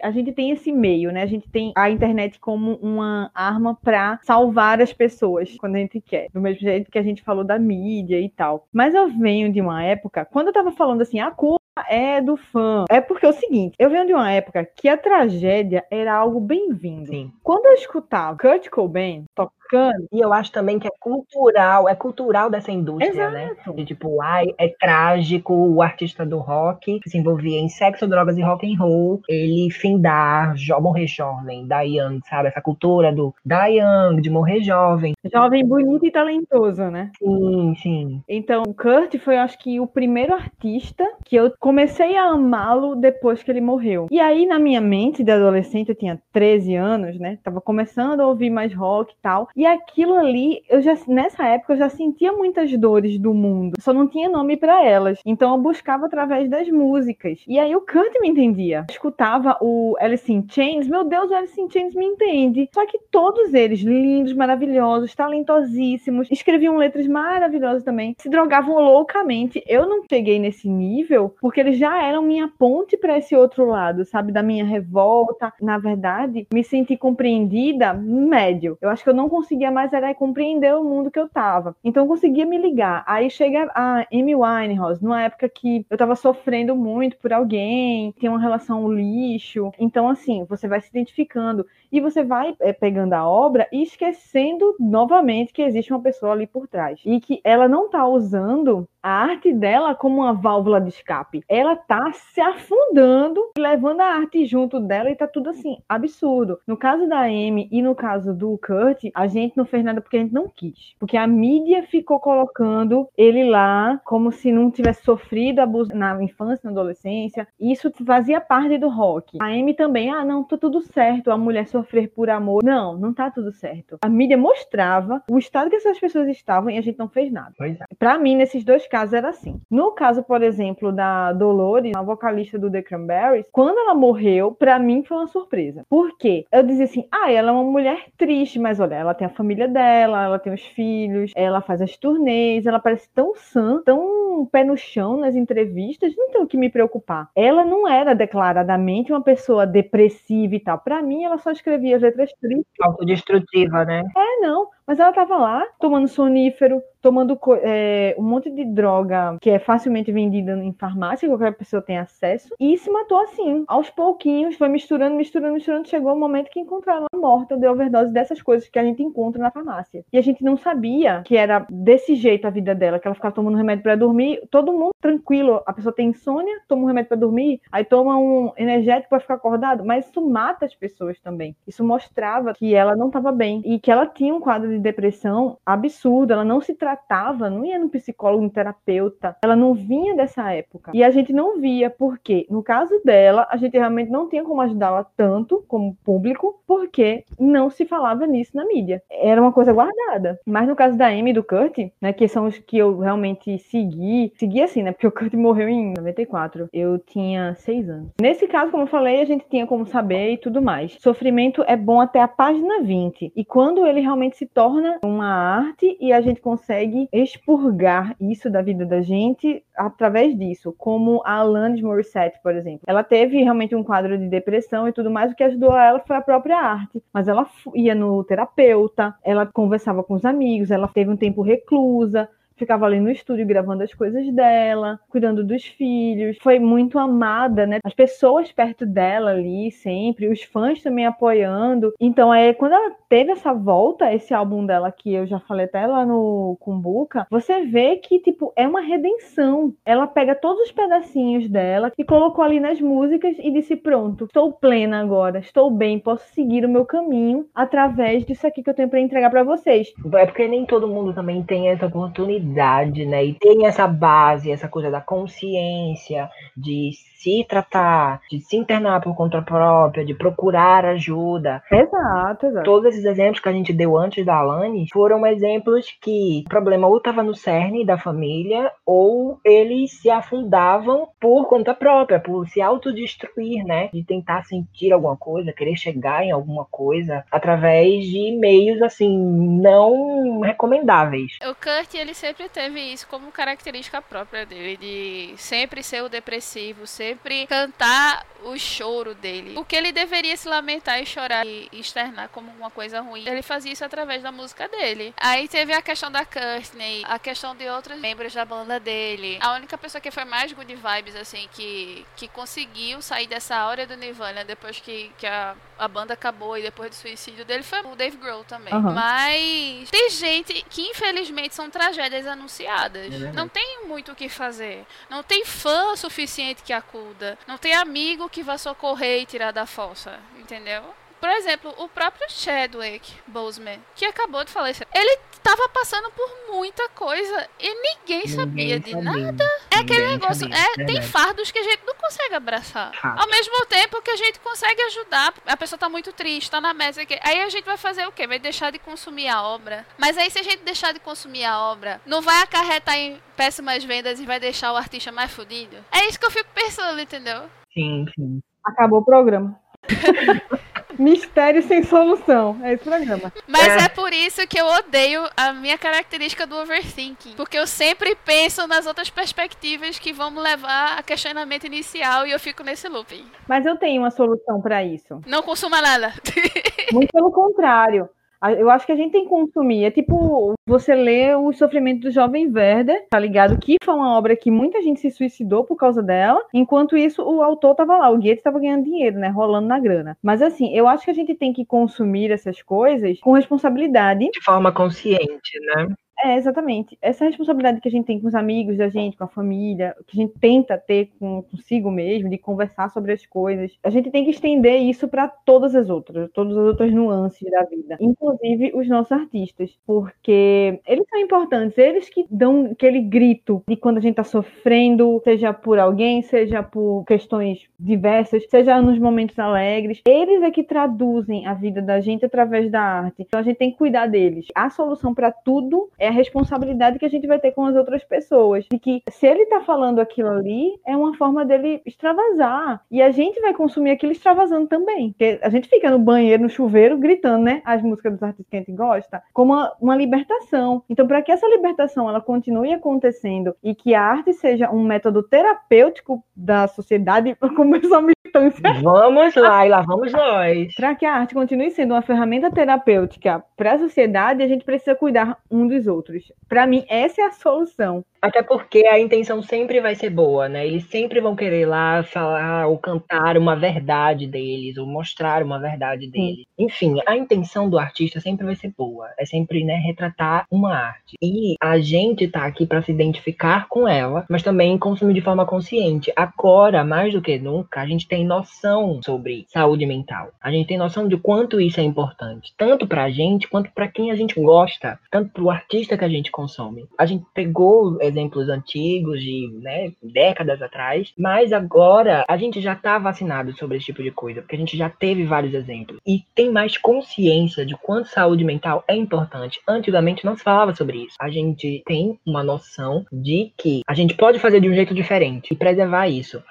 a gente tem esse meio, né? A gente tem a internet como uma arma para salvar as pessoas quando a gente quer. Do mesmo jeito que a gente falou da mídia e tal. Mas eu venho de uma época, quando eu tava falando assim, a culpa é do fã. É porque é o seguinte, eu venho de uma época que a tragédia era algo bem-vindo. Quando eu escutava Kurt Cobain tocando, e eu acho também que é cultural, é cultural dessa indústria, né? Exato. né? De tipo, ai, é trágico o artista do rock que se envolvia em sexo, drogas e rock and roll, ele findar, morrer jovem, die young, sabe? Essa cultura do die young, de morrer jovem. Jovem, bonito e talentoso, né? Sim, sim. Então, Kurt foi, acho que, o primeiro artista que eu comecei a amá-lo depois que ele morreu. E aí, na minha mente de adolescente, eu tinha 13 anos, né? Tava começando a ouvir mais rock e tal. E aquilo ali, eu já nessa época eu já sentia muitas dores do mundo. Só não tinha nome para elas. Então eu buscava através das músicas. E aí o Kurt me entendia. Eu escutava o Alice in Chains, meu Deus, o Alice in Chains me entende. Só que todos eles lindos, maravilhosos, talentosíssimos, escreviam letras maravilhosas também, se drogavam loucamente. Eu não cheguei nesse nível porque eles já eram minha ponte para esse outro lado, sabe, da minha revolta. Na verdade, me senti compreendida médio. Eu acho que eu não conseguia mais era compreender o mundo que eu tava. Então eu conseguia me ligar. Aí chega a Amy Winehouse, numa época que eu tava sofrendo muito por alguém, tinha uma relação lixo. Então, assim, você vai se identificando e você vai é, pegando a obra e esquecendo novamente que existe uma pessoa ali por trás. E que ela não tá usando a arte dela como uma válvula de escape. Ela tá se afundando, levando a arte junto dela e tá tudo assim, absurdo. No caso da Amy e no caso do Kurt, a gente não fez nada porque a gente não quis. Porque a mídia ficou colocando ele lá como se não tivesse sofrido abuso na infância, na adolescência. Isso fazia parte do rock. A Amy também, ah, não, tá tudo certo, a mulher sofrer por amor. Não, não tá tudo certo. A mídia mostrava o estado que essas pessoas estavam e a gente não fez nada. Pois é. Pra mim, nesses dois casos era assim. No caso, por exemplo, da Dolores, a vocalista do The Cranberries, quando ela morreu, pra mim foi uma surpresa. Por quê? Eu dizia assim, ah, ela é uma mulher triste, mas olha, ela tem a família dela, ela tem os filhos, ela faz as turnês, ela parece tão sã, tão pé no chão nas entrevistas, não tem o que me preocupar. Ela não era declaradamente uma pessoa depressiva e tal. Para mim, ela só escrevia as letras tristes. Autodestrutiva, né? É, não. Mas ela tava lá tomando sonífero, tomando é, um monte de droga que é facilmente vendida em farmácia, qualquer pessoa tem acesso, e se matou assim, aos pouquinhos, foi misturando, misturando, misturando, chegou o momento que encontraram ela morta de overdose dessas coisas que a gente encontra na farmácia. E a gente não sabia que era desse jeito a vida dela, que ela ficava tomando remédio para dormir, todo mundo tranquilo, a pessoa tem insônia, toma um remédio para dormir, aí toma um energético para ficar acordado, mas isso mata as pessoas também. Isso mostrava que ela não estava bem e que ela tinha um quadro de depressão absurdo, ela não se tratava, não ia no psicólogo, no terapeuta, ela não vinha dessa época. E a gente não via, porque no caso dela, a gente realmente não tinha como ajudá-la tanto como público, porque não se falava nisso na mídia. Era uma coisa guardada. Mas no caso da Amy e do Kurt, né, que são os que eu realmente segui, segui assim, né, porque o Kurt morreu em 94, eu tinha seis anos. Nesse caso, como eu falei, a gente tinha como saber e tudo mais. Sofrimento é bom até a página 20. E quando ele realmente se torna uma arte e a gente consegue consegue expurgar isso da vida da gente através disso, como a Alanis Morissette, por exemplo. Ela teve realmente um quadro de depressão e tudo mais, o que ajudou ela foi a própria arte. Mas ela ia no terapeuta, ela conversava com os amigos, ela teve um tempo reclusa, ficava ali no estúdio gravando as coisas dela, cuidando dos filhos. Foi muito amada, né? As pessoas perto dela ali sempre, os fãs também apoiando. Então, é quando ela teve essa volta, esse álbum dela que eu já falei até lá no Kumbuka, você vê que tipo é uma redenção. Ela pega todos os pedacinhos dela e colocou ali nas músicas e disse: "Pronto, estou plena agora, estou bem, posso seguir o meu caminho através disso aqui que eu tenho para entregar para vocês". É porque nem todo mundo também tem essa oportunidade né? E tem essa base, essa coisa da consciência, de se tratar, de se internar por conta própria, de procurar ajuda. Exato, exato. Todos esses exemplos que a gente deu antes da Alane foram exemplos que o problema ou estava no cerne da família ou eles se afundavam por conta própria, por se autodestruir, né? De tentar sentir alguma coisa, querer chegar em alguma coisa através de meios assim não recomendáveis. O Kurt ele sempre teve isso como característica própria dele, de sempre ser o depressivo, ser sempre cantar o choro dele. Porque ele deveria se lamentar e chorar e externar como uma coisa ruim. Ele fazia isso através da música dele. Aí teve a questão da Courtney, a questão de outros membros da banda dele. A única pessoa que foi mais good vibes, assim, que, que conseguiu sair dessa áurea do Nirvana depois que, que a, a banda acabou e depois do suicídio dele foi o Dave Grohl também. Uhum. Mas tem gente que infelizmente são tragédias anunciadas. É Não tem muito o que fazer. Não tem fã suficiente que acuda acuda. Não tem amigo que vá socorrer e tirar da fossa, entendeu? Por exemplo, o próprio Chadwick Boseman, que acabou de falecer, ele estava passando por muita coisa e ninguém, ninguém sabia de sabia. nada. É aquele negócio, sabia, é, tem fardos que a gente não consegue abraçar. Fato. Ao mesmo tempo que a gente consegue ajudar, a pessoa tá muito triste, tá na mesa, aí a gente vai fazer o quê? Vai deixar de consumir a obra. Mas aí se a gente deixar de consumir a obra, não vai acarretar em péssimas vendas e vai deixar o artista mais fodido? É isso que eu fico pensando, entendeu? Sim, sim. Acabou o programa. Mistério sem solução. É esse programa. Mas é. é. por isso que eu odeio a minha característica do overthinking. Porque eu sempre penso nas outras perspectivas que vão me levar a questionamento inicial e eu fico nesse looping. Mas eu tenho uma solução para isso. Não consuma nada. Muito pelo contrário. Eu acho que a gente tem que consumir. É tipo você lê o sofrimento do jovem Werder, tá ligado? Que foi uma obra que muita gente se suicidou por causa dela. Enquanto isso, o autor tava lá, o Goethe tava ganhando dinheiro, né? Rolando na grana. Mas assim, eu acho que a gente tem que consumir essas coisas com responsabilidade. De forma consciente, né? É, exatamente. Essa responsabilidade que a gente tem com os amigos da gente, com a família, que a gente tenta ter com, consigo mesmo, de conversar sobre as coisas, a gente tem que estender isso para todas as outras, todas as outras nuances da vida, inclusive os nossos artistas, porque eles são importantes, eles que dão aquele grito de quando a gente está sofrendo, seja por alguém, seja por questões diversas, seja nos momentos alegres, eles é que traduzem a vida da gente através da arte. Então a gente tem que cuidar deles. A solução para tudo é é a responsabilidade que a gente vai ter com as outras pessoas. De que se ele tá falando aquilo ali, é uma forma dele extravasar. E a gente vai consumir aquilo extravasando também. Porque a gente fica no banheiro, no chuveiro, gritando, né? As músicas dos artistas que a gente gosta, como uma, uma libertação. Então, para que essa libertação ela continue acontecendo e que a arte seja um método terapêutico da sociedade, começou a militância. Vamos lá, e lá vamos nós. Para que a arte continue sendo uma ferramenta terapêutica para a sociedade, a gente precisa cuidar um dos outros outros. Para mim, essa é a solução. Até porque a intenção sempre vai ser boa, né? Eles sempre vão querer lá falar ou cantar uma verdade deles, ou mostrar uma verdade deles. Sim. Enfim, a intenção do artista sempre vai ser boa. É sempre, né, retratar uma arte. E a gente tá aqui para se identificar com ela, mas também consumir de forma consciente. Agora, mais do que nunca, a gente tem noção sobre saúde mental. A gente tem noção de quanto isso é importante, tanto pra gente quanto para quem a gente gosta, tanto pro artista que a gente consome. A gente pegou exemplos antigos de né, décadas atrás, mas agora a gente já está vacinado sobre esse tipo de coisa, porque a gente já teve vários exemplos e tem mais consciência de quanto saúde mental é importante. Antigamente não se falava sobre isso. A gente tem uma noção de que a gente pode fazer de um jeito diferente e preservar isso.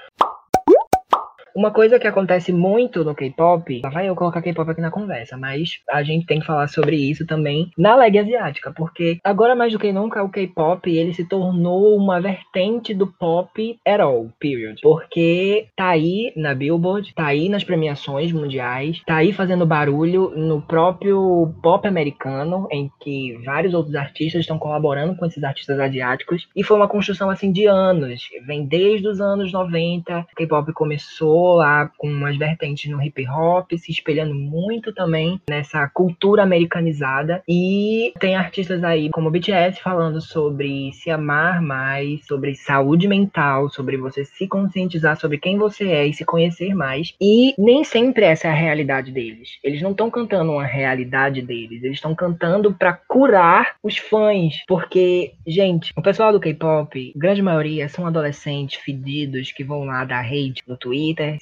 Uma coisa que acontece muito no K-pop, lá vai eu colocar K-pop aqui na conversa, mas a gente tem que falar sobre isso também na leg asiática, porque agora mais do que nunca o K-pop ele se tornou uma vertente do pop at all, period. Porque tá aí na Billboard, tá aí nas premiações mundiais, tá aí fazendo barulho no próprio pop americano, em que vários outros artistas estão colaborando com esses artistas asiáticos, e foi uma construção assim de anos, vem desde os anos 90, o K-pop começou lá com umas vertentes no hip hop, se espelhando muito também nessa cultura americanizada, e tem artistas aí como o BTS falando sobre se amar mais, sobre saúde mental, sobre você se conscientizar sobre quem você é e se conhecer mais. E nem sempre essa é a realidade deles. Eles não estão cantando uma realidade deles, eles estão cantando para curar os fãs, porque, gente, o pessoal do K-pop, grande maioria são adolescentes fedidos que vão lá dar hate no Twitter,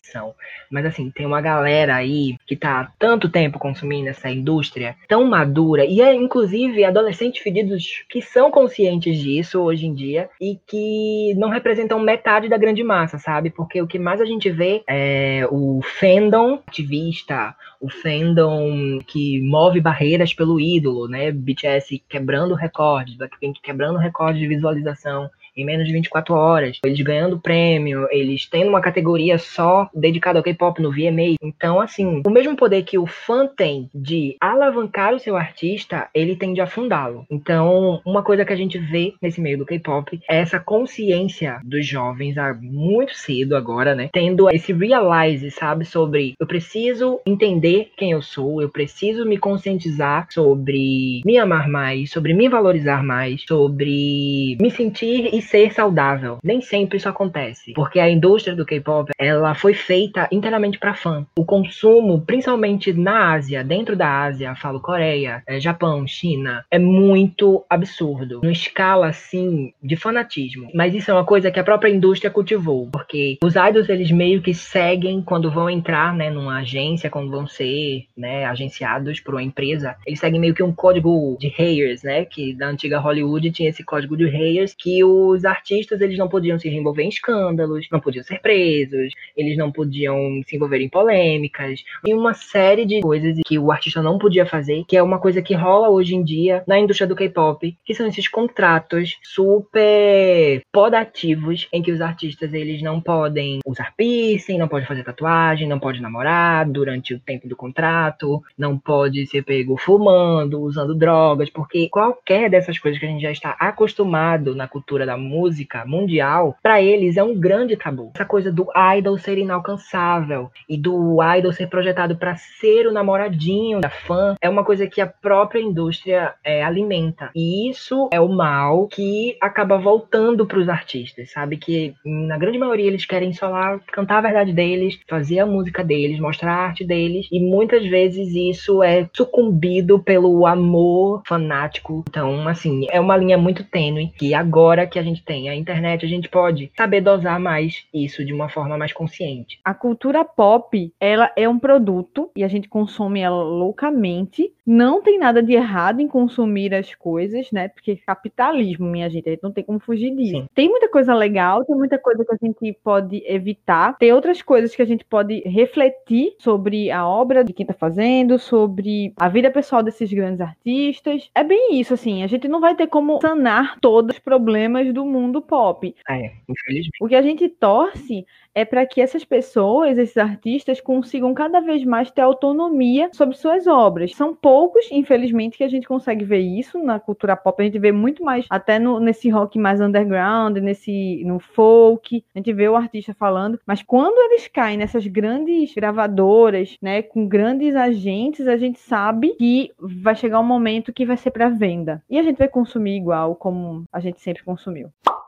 Mas assim, tem uma galera aí que tá há tanto tempo consumindo essa indústria, tão madura, e é inclusive adolescentes fedidos que são conscientes disso hoje em dia e que não representam metade da grande massa, sabe? Porque o que mais a gente vê é o fandom ativista, o fandom que move barreiras pelo ídolo, né? BTS quebrando recordes, Blackpink quebrando recordes de visualização em menos de 24 horas, eles ganhando prêmio, eles tendo uma categoria só dedicada ao K-pop no VMA. Então, assim, o mesmo poder que o fã tem de alavancar o seu artista, ele tem de afundá-lo. Então, uma coisa que a gente vê nesse meio do K-pop é essa consciência dos jovens há muito cedo agora, né? Tendo esse realize, sabe, sobre eu preciso entender quem eu sou, eu preciso me conscientizar sobre me amar mais, sobre me valorizar mais, sobre me sentir e ser saudável. Nem sempre isso acontece, porque a indústria do K-pop, ela foi feita inteiramente para fã. O consumo, principalmente na Ásia, dentro da Ásia, falo Coreia, é, Japão, China, é muito absurdo, numa escala assim de fanatismo. Mas isso é uma coisa que a própria indústria cultivou, porque os idols eles meio que seguem quando vão entrar, né, numa agência, quando vão ser, né, agenciados por uma empresa, eles seguem meio que um código de Hayers, né, que da antiga Hollywood tinha esse código de Hayers que o os artistas eles não podiam se envolver em escândalos, não podiam ser presos, eles não podiam se envolver em polêmicas, e uma série de coisas que o artista não podia fazer, que é uma coisa que rola hoje em dia na indústria do K-pop, que são esses contratos super podativos em que os artistas eles não podem usar piercing, não podem fazer tatuagem, não pode namorar durante o tempo do contrato, não pode ser pego fumando, usando drogas, porque qualquer dessas coisas que a gente já está acostumado na cultura da música mundial, para eles é um grande tabu. Essa coisa do idol ser inalcançável e do idol ser projetado para ser o namoradinho da fã é uma coisa que a própria indústria é, alimenta. E isso é o mal que acaba voltando para os artistas, sabe? Que na grande maioria eles querem só lá cantar a verdade deles, fazer a música deles, mostrar a arte deles, e muitas vezes isso é sucumbido pelo amor fanático. Então, assim, é uma linha muito tênue que agora que a gente tem a internet, a gente pode saber dosar mais isso de uma forma mais consciente. A cultura pop, ela é um produto e a gente consome ela loucamente. Não tem nada de errado em consumir as coisas, né? Porque capitalismo, minha gente, a gente não tem como fugir disso. Sim. Tem muita coisa legal, tem muita coisa que a gente pode evitar, tem outras coisas que a gente pode refletir sobre a obra de quem tá fazendo, sobre a vida pessoal desses grandes artistas. É bem isso, assim, a gente não vai ter como sanar todos os problemas do mundo pop. É, infelizmente. O que a gente torce é para que essas pessoas, esses artistas, consigam cada vez mais ter autonomia sobre suas obras. São poucos, infelizmente, que a gente consegue ver isso na cultura pop. A gente vê muito mais até no, nesse rock mais underground, nesse no folk. A gente vê o artista falando, mas quando eles caem nessas grandes gravadoras, né, com grandes agentes, a gente sabe que vai chegar um momento que vai ser para venda. E a gente vai consumir igual como a gente sempre consumiu. you.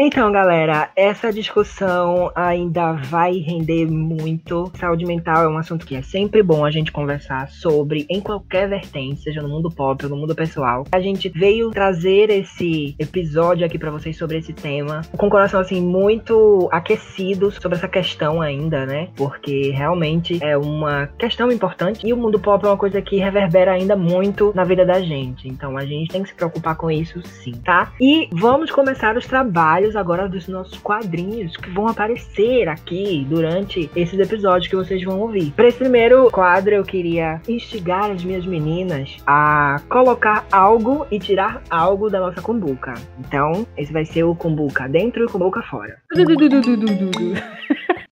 Então, galera, essa discussão ainda vai render muito. Saúde mental é um assunto que é sempre bom a gente conversar sobre em qualquer vertente, seja no mundo pop ou no mundo pessoal. A gente veio trazer esse episódio aqui para vocês sobre esse tema, com o coração assim muito aquecido sobre essa questão ainda, né? Porque realmente é uma questão importante e o mundo pop é uma coisa que reverbera ainda muito na vida da gente. Então a gente tem que se preocupar com isso sim, tá? E vamos começar os trabalhos spoilers agora dos nossos quadrinhos que vão aparecer aqui durante esses episódios que vocês vão ouvir. Para esse primeiro quadro, eu queria instigar as minhas meninas a colocar algo e tirar algo da nossa cumbuca. Então, esse vai ser o cumbuca dentro e o cumbuca fora.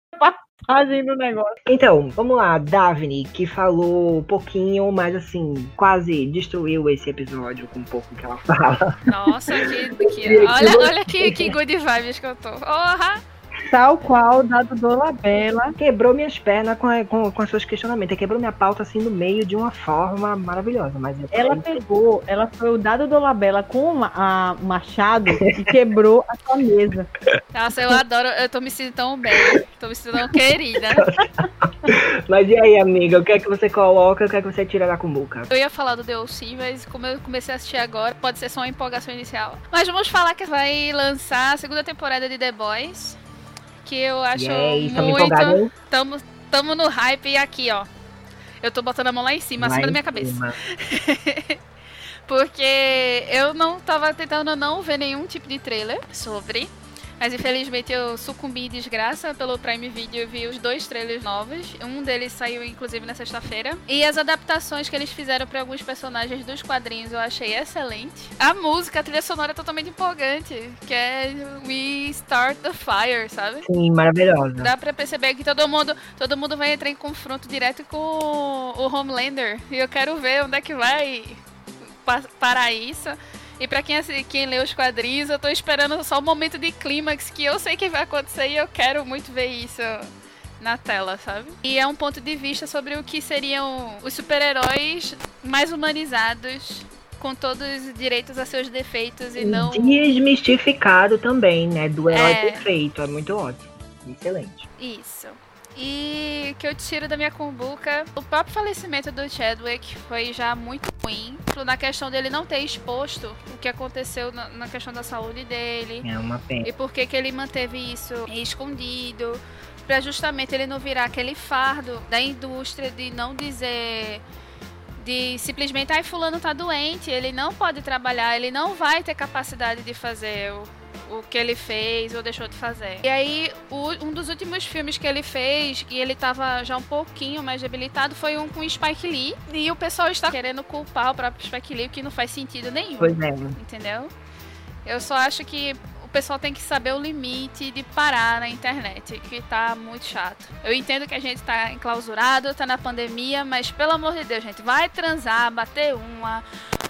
Passagem do negócio. Então, vamos lá, Davine, que falou um pouquinho, mas assim, quase destruiu esse episódio com um pouco que ela fala. Nossa, que, que olha, olha que, que good vibes que eu tô. Porra! Tal qual dado do Labela. Quebrou minhas pernas com, com, com seus questionamentos. Quebrou minha pauta assim no meio de uma forma maravilhosa. Mas ela pegou, ela foi o dado do Labela com uma, a machado e quebrou a sua mesa. Nossa, eu adoro, eu tô me sentindo tão bem. Tô me sentindo tão querida. mas e aí, amiga? O que é que você coloca? O que é que você tira da cumbuca? Eu ia falar do DLC, mas como eu comecei a assistir agora, pode ser só uma empolgação inicial. Mas vamos falar que vai lançar a segunda temporada de The Boys que eu acho Yay, muito. Tamo, tamo no hype e aqui, ó. Eu tô botando a mão lá em cima, lá acima da minha cima. cabeça. Porque eu não tava tentando não ver nenhum tipo de trailer sobre. Mas infelizmente eu sucumbi em desgraça pelo Prime Video e vi os dois trailers novos. Um deles saiu inclusive na sexta-feira. E as adaptações que eles fizeram para alguns personagens dos quadrinhos eu achei excelente. A música, a trilha sonora é totalmente empolgante, que é We Start the Fire, sabe? Sim, maravilhosa. Dá pra perceber que todo mundo, todo mundo vai entrar em confronto direto com o Homelander. E eu quero ver onde é que vai parar isso. E para quem, quem lê os quadrinhos, eu tô esperando só o momento de clímax, que eu sei que vai acontecer e eu quero muito ver isso na tela, sabe? E é um ponto de vista sobre o que seriam os super-heróis mais humanizados, com todos os direitos a seus defeitos e não. Desmistificado também, né? Do herói é... perfeito. É muito ótimo. Excelente. Isso. E que eu tiro da minha cumbuca, o próprio falecimento do Chadwick foi já muito ruim. Na questão dele não ter exposto o que aconteceu na, questão da saúde dele. É uma pena. E por que ele manteve isso escondido. Pra justamente ele não virar aquele fardo da indústria de não dizer de simplesmente, ai, fulano tá doente, ele não pode trabalhar, ele não vai ter capacidade de fazer o, que ele fez ou deixou de fazer. E aí, o, um dos últimos filmes que ele fez, e ele tava já um pouquinho mais debilitado, foi um com Spike Lee. E o pessoal está querendo culpar o próprio Spike Lee, o que não faz sentido nenhum. Pois é. Entendeu? Eu só acho que o pessoal tem que saber o limite de parar na internet, que tá muito chato. Eu entendo que a gente tá enclausurado, tá na pandemia, mas pelo amor de Deus, gente, vai transar, bater uma,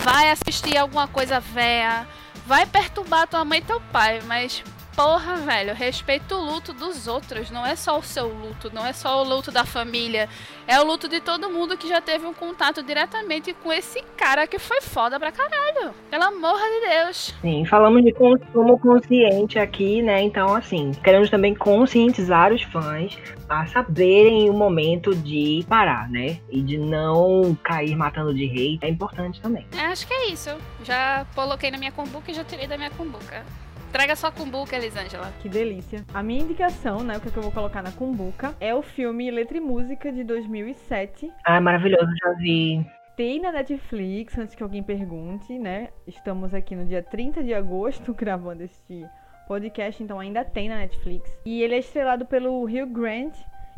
vai assistir alguma coisa véia vai perturbar tua mãe e teu pai, mas porra, velho, respeita o luto dos outros. Não é só o seu luto, não é só o luto da família. É o luto de todo mundo que já teve um contato diretamente com esse cara que foi foda pra caralho. Pelo amor de Deus. Sim, falamos de consumo consciente aqui, né? Então, assim, queremos também conscientizar os fãs a saberem o momento de parar, né? E de não cair matando de rei. É importante também. É, acho que é isso. Já coloquei na minha cumbuca e já tirei da minha cumbuca. Traga sua cumbuca, Elisângela. Que delícia. A minha indicação, né, o que, é que eu vou colocar na cumbuca, é o filme Letra e Música de 2007. Ah, maravilhoso, já vi. Tem na Netflix, antes que alguém pergunte, né? Estamos aqui no dia 30 de agosto gravando este podcast, então ainda tem na Netflix. E ele é estrelado pelo Hugh Grant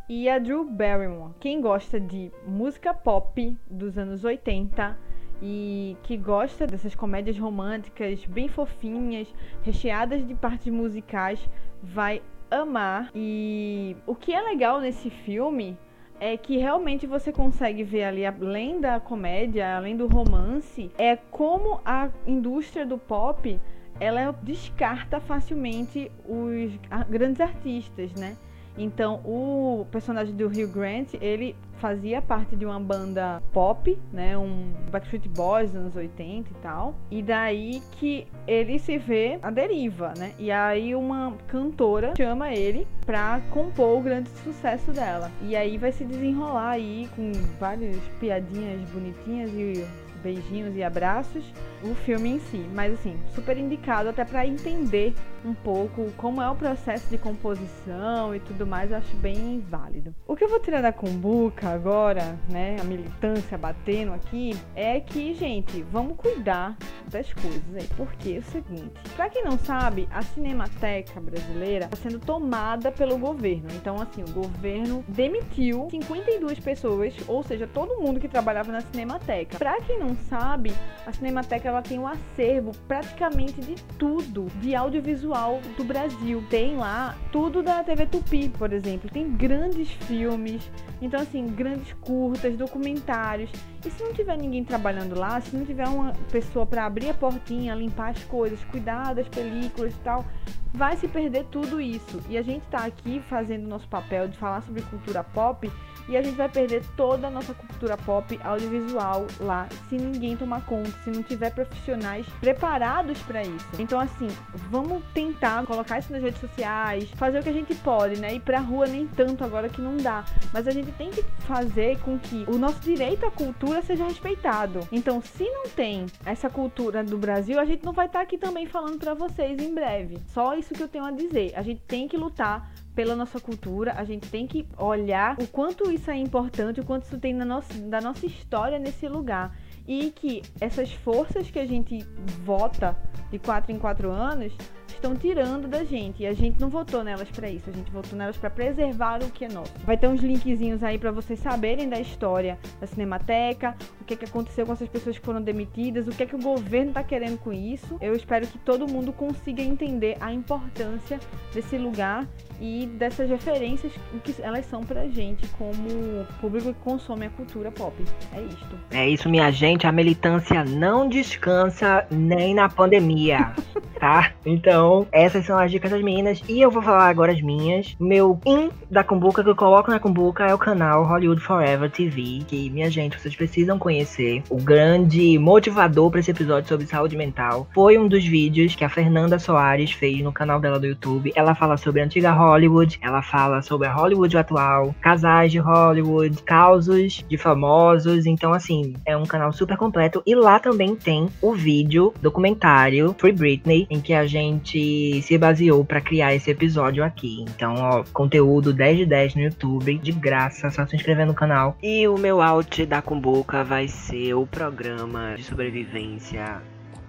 e a Drew Barrymore. Quem gosta de música pop dos anos 80 e que gosta dessas comédias românticas bem fofinhas, recheadas de partes musicais, vai amar. E o que é legal nesse filme é que realmente você consegue ver ali, além da comédia, além do romance, é como a indústria do pop ela descarta facilmente os grandes artistas, né? Então, o personagem do Hugh Grant, ele fazia parte de uma banda pop, né, um Backstreet Boys anos 80 e tal. E daí que ele se vê à deriva, né? E aí uma cantora chama ele pra compor o grande sucesso dela. E aí vai se desenrolar aí com várias piadinhas bonitinhas e beijinhos e abraços o filme em si, mas assim, super indicado até para entender um pouco como é o processo de composição e tudo mais, eu acho bem válido. O que eu vou tirar da Kumbuka agora, né, a militância batendo aqui, é que, gente, vamos cuidar das coisas aí, porque é o seguinte, para quem não sabe, a Cinemateca brasileira está sendo tomada pelo governo. Então, assim, o governo demitiu 52 pessoas, ou seja, todo mundo que trabalhava na Cinemateca. Para quem não sabe, a Cinemateca ela tem um acervo praticamente de tudo de audiovisual do Brasil. Tem lá tudo da TV Tupi, por exemplo. Tem grandes filmes, então assim, grandes curtas, documentários. E se não tiver ninguém trabalhando lá, se não tiver uma pessoa para abrir a portinha, limpar as coisas, cuidar das películas e tal, vai se perder tudo isso. E a gente está aqui fazendo nosso papel de falar sobre cultura pop e a gente vai perder toda a nossa cultura pop audiovisual lá se ninguém tomar conta, se não tiver profissionais preparados para isso. Então assim, vamos tentar colocar isso nas redes sociais, fazer o que a gente pode, né? Ir pra rua nem tanto agora que não dá, mas a gente tem que fazer com que o nosso direito à cultura seja respeitado. Então, se não tem essa cultura do Brasil, a gente não vai estar tá aqui também falando para vocês em breve. Só isso que eu tenho a dizer. A gente tem que lutar pela nossa cultura, a gente tem que olhar o quanto isso é importante, o quanto isso tem na nossa, da nossa história nesse lugar. E que essas forças que a gente vota de quatro em quatro anos estão tirando da gente. E a gente não votou nelas para isso, a gente votou nelas para preservar o que é nosso. Vai ter uns linkzinhos aí para vocês saberem da história da Cinemateca, o que, é que aconteceu com essas pessoas que foram demitidas, o que é que o governo está querendo com isso. Eu espero que todo mundo consiga entender a importância desse lugar e dessas referências que elas são pra gente como público que consome a cultura pop. É isto. É isso, minha gente. A militância não descansa nem na pandemia, tá? Então, essas são as dicas das meninas. E eu vou falar agora as minhas. Meu in da Cumbuca que eu coloco na Cumbuca é o canal Hollywood Forever TV. Que, minha gente, vocês precisam conhecer. O grande motivador para esse episódio sobre saúde mental foi um dos vídeos que a Fernanda Soares fez no canal dela do YouTube. Ela fala sobre a antiga Hollywood, ela fala sobre a Hollywood atual, casais de Hollywood, causos de famosos. Então, assim, é um canal super completo. E lá também tem o vídeo documentário Free Britney, em que a gente se baseou para criar esse episódio aqui. Então, ó, conteúdo 10 de 10 no YouTube, de graça, só se inscrever no canal. E o meu out da Kumbuka vai ser o programa de sobrevivência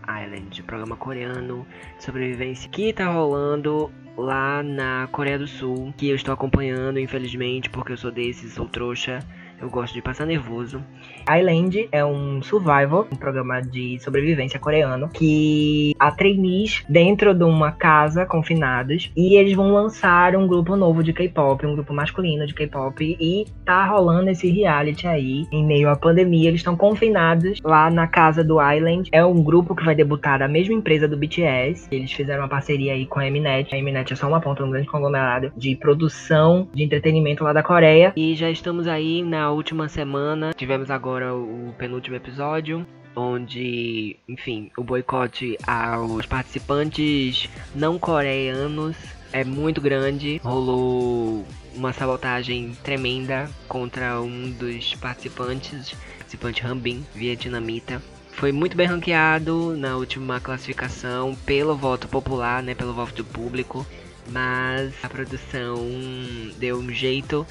Island, programa coreano de sobrevivência que tá rolando lá na Coreia do Sul, que eu estou acompanhando, infelizmente, porque eu sou desses, sou trouxa. Eu gosto de passar nervoso. Island é um survival, um programa de sobrevivência coreano, que há trainees dentro de uma casa confinados e eles vão lançar um grupo novo de K-pop, um grupo masculino de K-pop e tá rolando esse reality aí em meio à pandemia. Eles estão confinados lá na casa do Island. É um grupo que vai debutar da mesma empresa do BTS. Eles fizeram uma parceria aí com a Mnet. A Mnet é só uma ponta, um grande conglomerado de produção de entretenimento lá da Coreia. E já estamos aí na última semana. Tivemos agora agora o penúltimo episódio, onde, enfim, o boicote aos participantes não coreanos é muito grande. Rolou uma sabotagem tremenda contra um dos participantes, participante Hambin, vietnamita. Foi muito bem ranqueado na última classificação pelo voto popular, né, pelo voto do público, mas a produção deu um jeito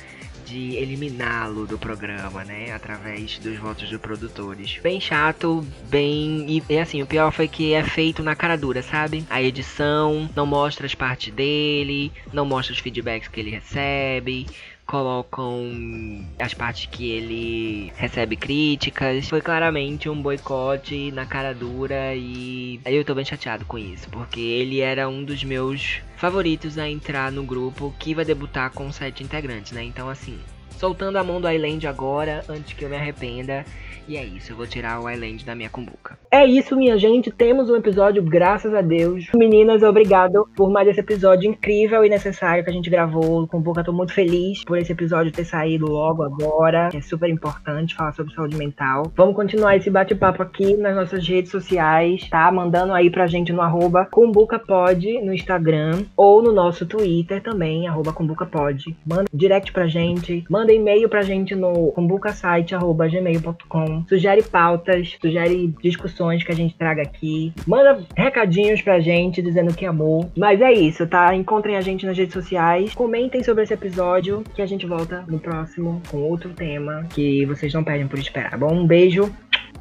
de eliminá-lo do programa, né? Através dos votos dos produtores. Bem chato, bem. E, assim, o pior foi que é feito na cara dura, sabe? A edição não mostra as partes dele, não mostra os feedbacks que ele recebe colocam as partes que ele recebe críticas. Foi claramente um boicote na cara dura e eu tô bem chateado com isso, porque ele era um dos meus favoritos a entrar no grupo que vai debutar com sete integrantes, né? Então assim, soltando a mão do Island agora, antes que eu me arrependa. E é isso, eu vou tirar o Island da minha cumbuca. É isso, minha gente. Temos um episódio, graças a Deus. Meninas, obrigado por mais esse episódio incrível e necessário que a gente gravou. Cumbuca, tô muito feliz por esse episódio ter saído logo agora. É super importante falar sobre saúde mental. Vamos continuar esse bate-papo aqui nas nossas redes sociais, tá? Mandando aí pra gente no arroba CumbucaPod no Instagram ou no nosso Twitter também, arroba CumbucaPod. Manda direct pra gente. Manda e-mail pra gente no kumbucasite.gmail.com. Sugere pautas, sugere discussões que a gente traga aqui. Manda recadinhos pra gente dizendo que amou. Mas é isso, tá? Encontrem a gente nas redes sociais. Comentem sobre esse episódio que a gente volta no próximo com outro tema que vocês não pedem por esperar. Tá bom, um beijo.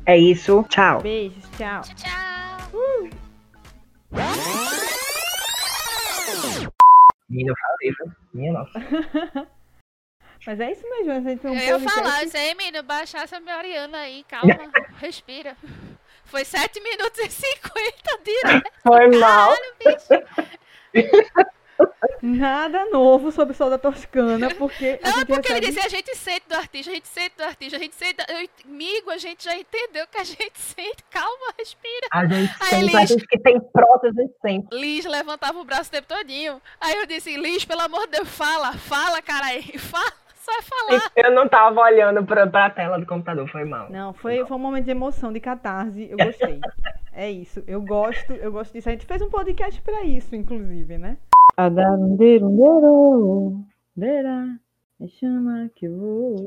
É isso. Tchau. Beijos, tchau. Tchau, tchau. Menina, eu falei, viu? Minha nossa. Mas é isso mesmo, a gente tem um Eu ia falar, isso aí, menino, baixar essa Mariana aí, calma, respira. Foi 7 minutos e 50 direto, Foi mal. bicho. Nada novo sobre o Sol da Toscana, porque Não, é gente porque ele recebe- disse, a gente sente do artista, a gente sente do artista, a gente sente... Eu, amigo, a gente já entendeu que a gente sente, calma, respira. A gente Aí, sempre, a Liz. gente que tem prótese sempre. Liz levantava o braço o tempo todinho. Aí eu disse, Liz, pelo amor de Deus, fala, fala, cara aí, fala, só falar. Eu não tava olhando pra, pra tela do computador, foi mal. Não, foi, foi um momento de emoção, de catarse, eu gostei. é isso, eu gosto, eu gosto disso. A gente fez um podcast pra isso, inclusive, né? Me chama que eu vou.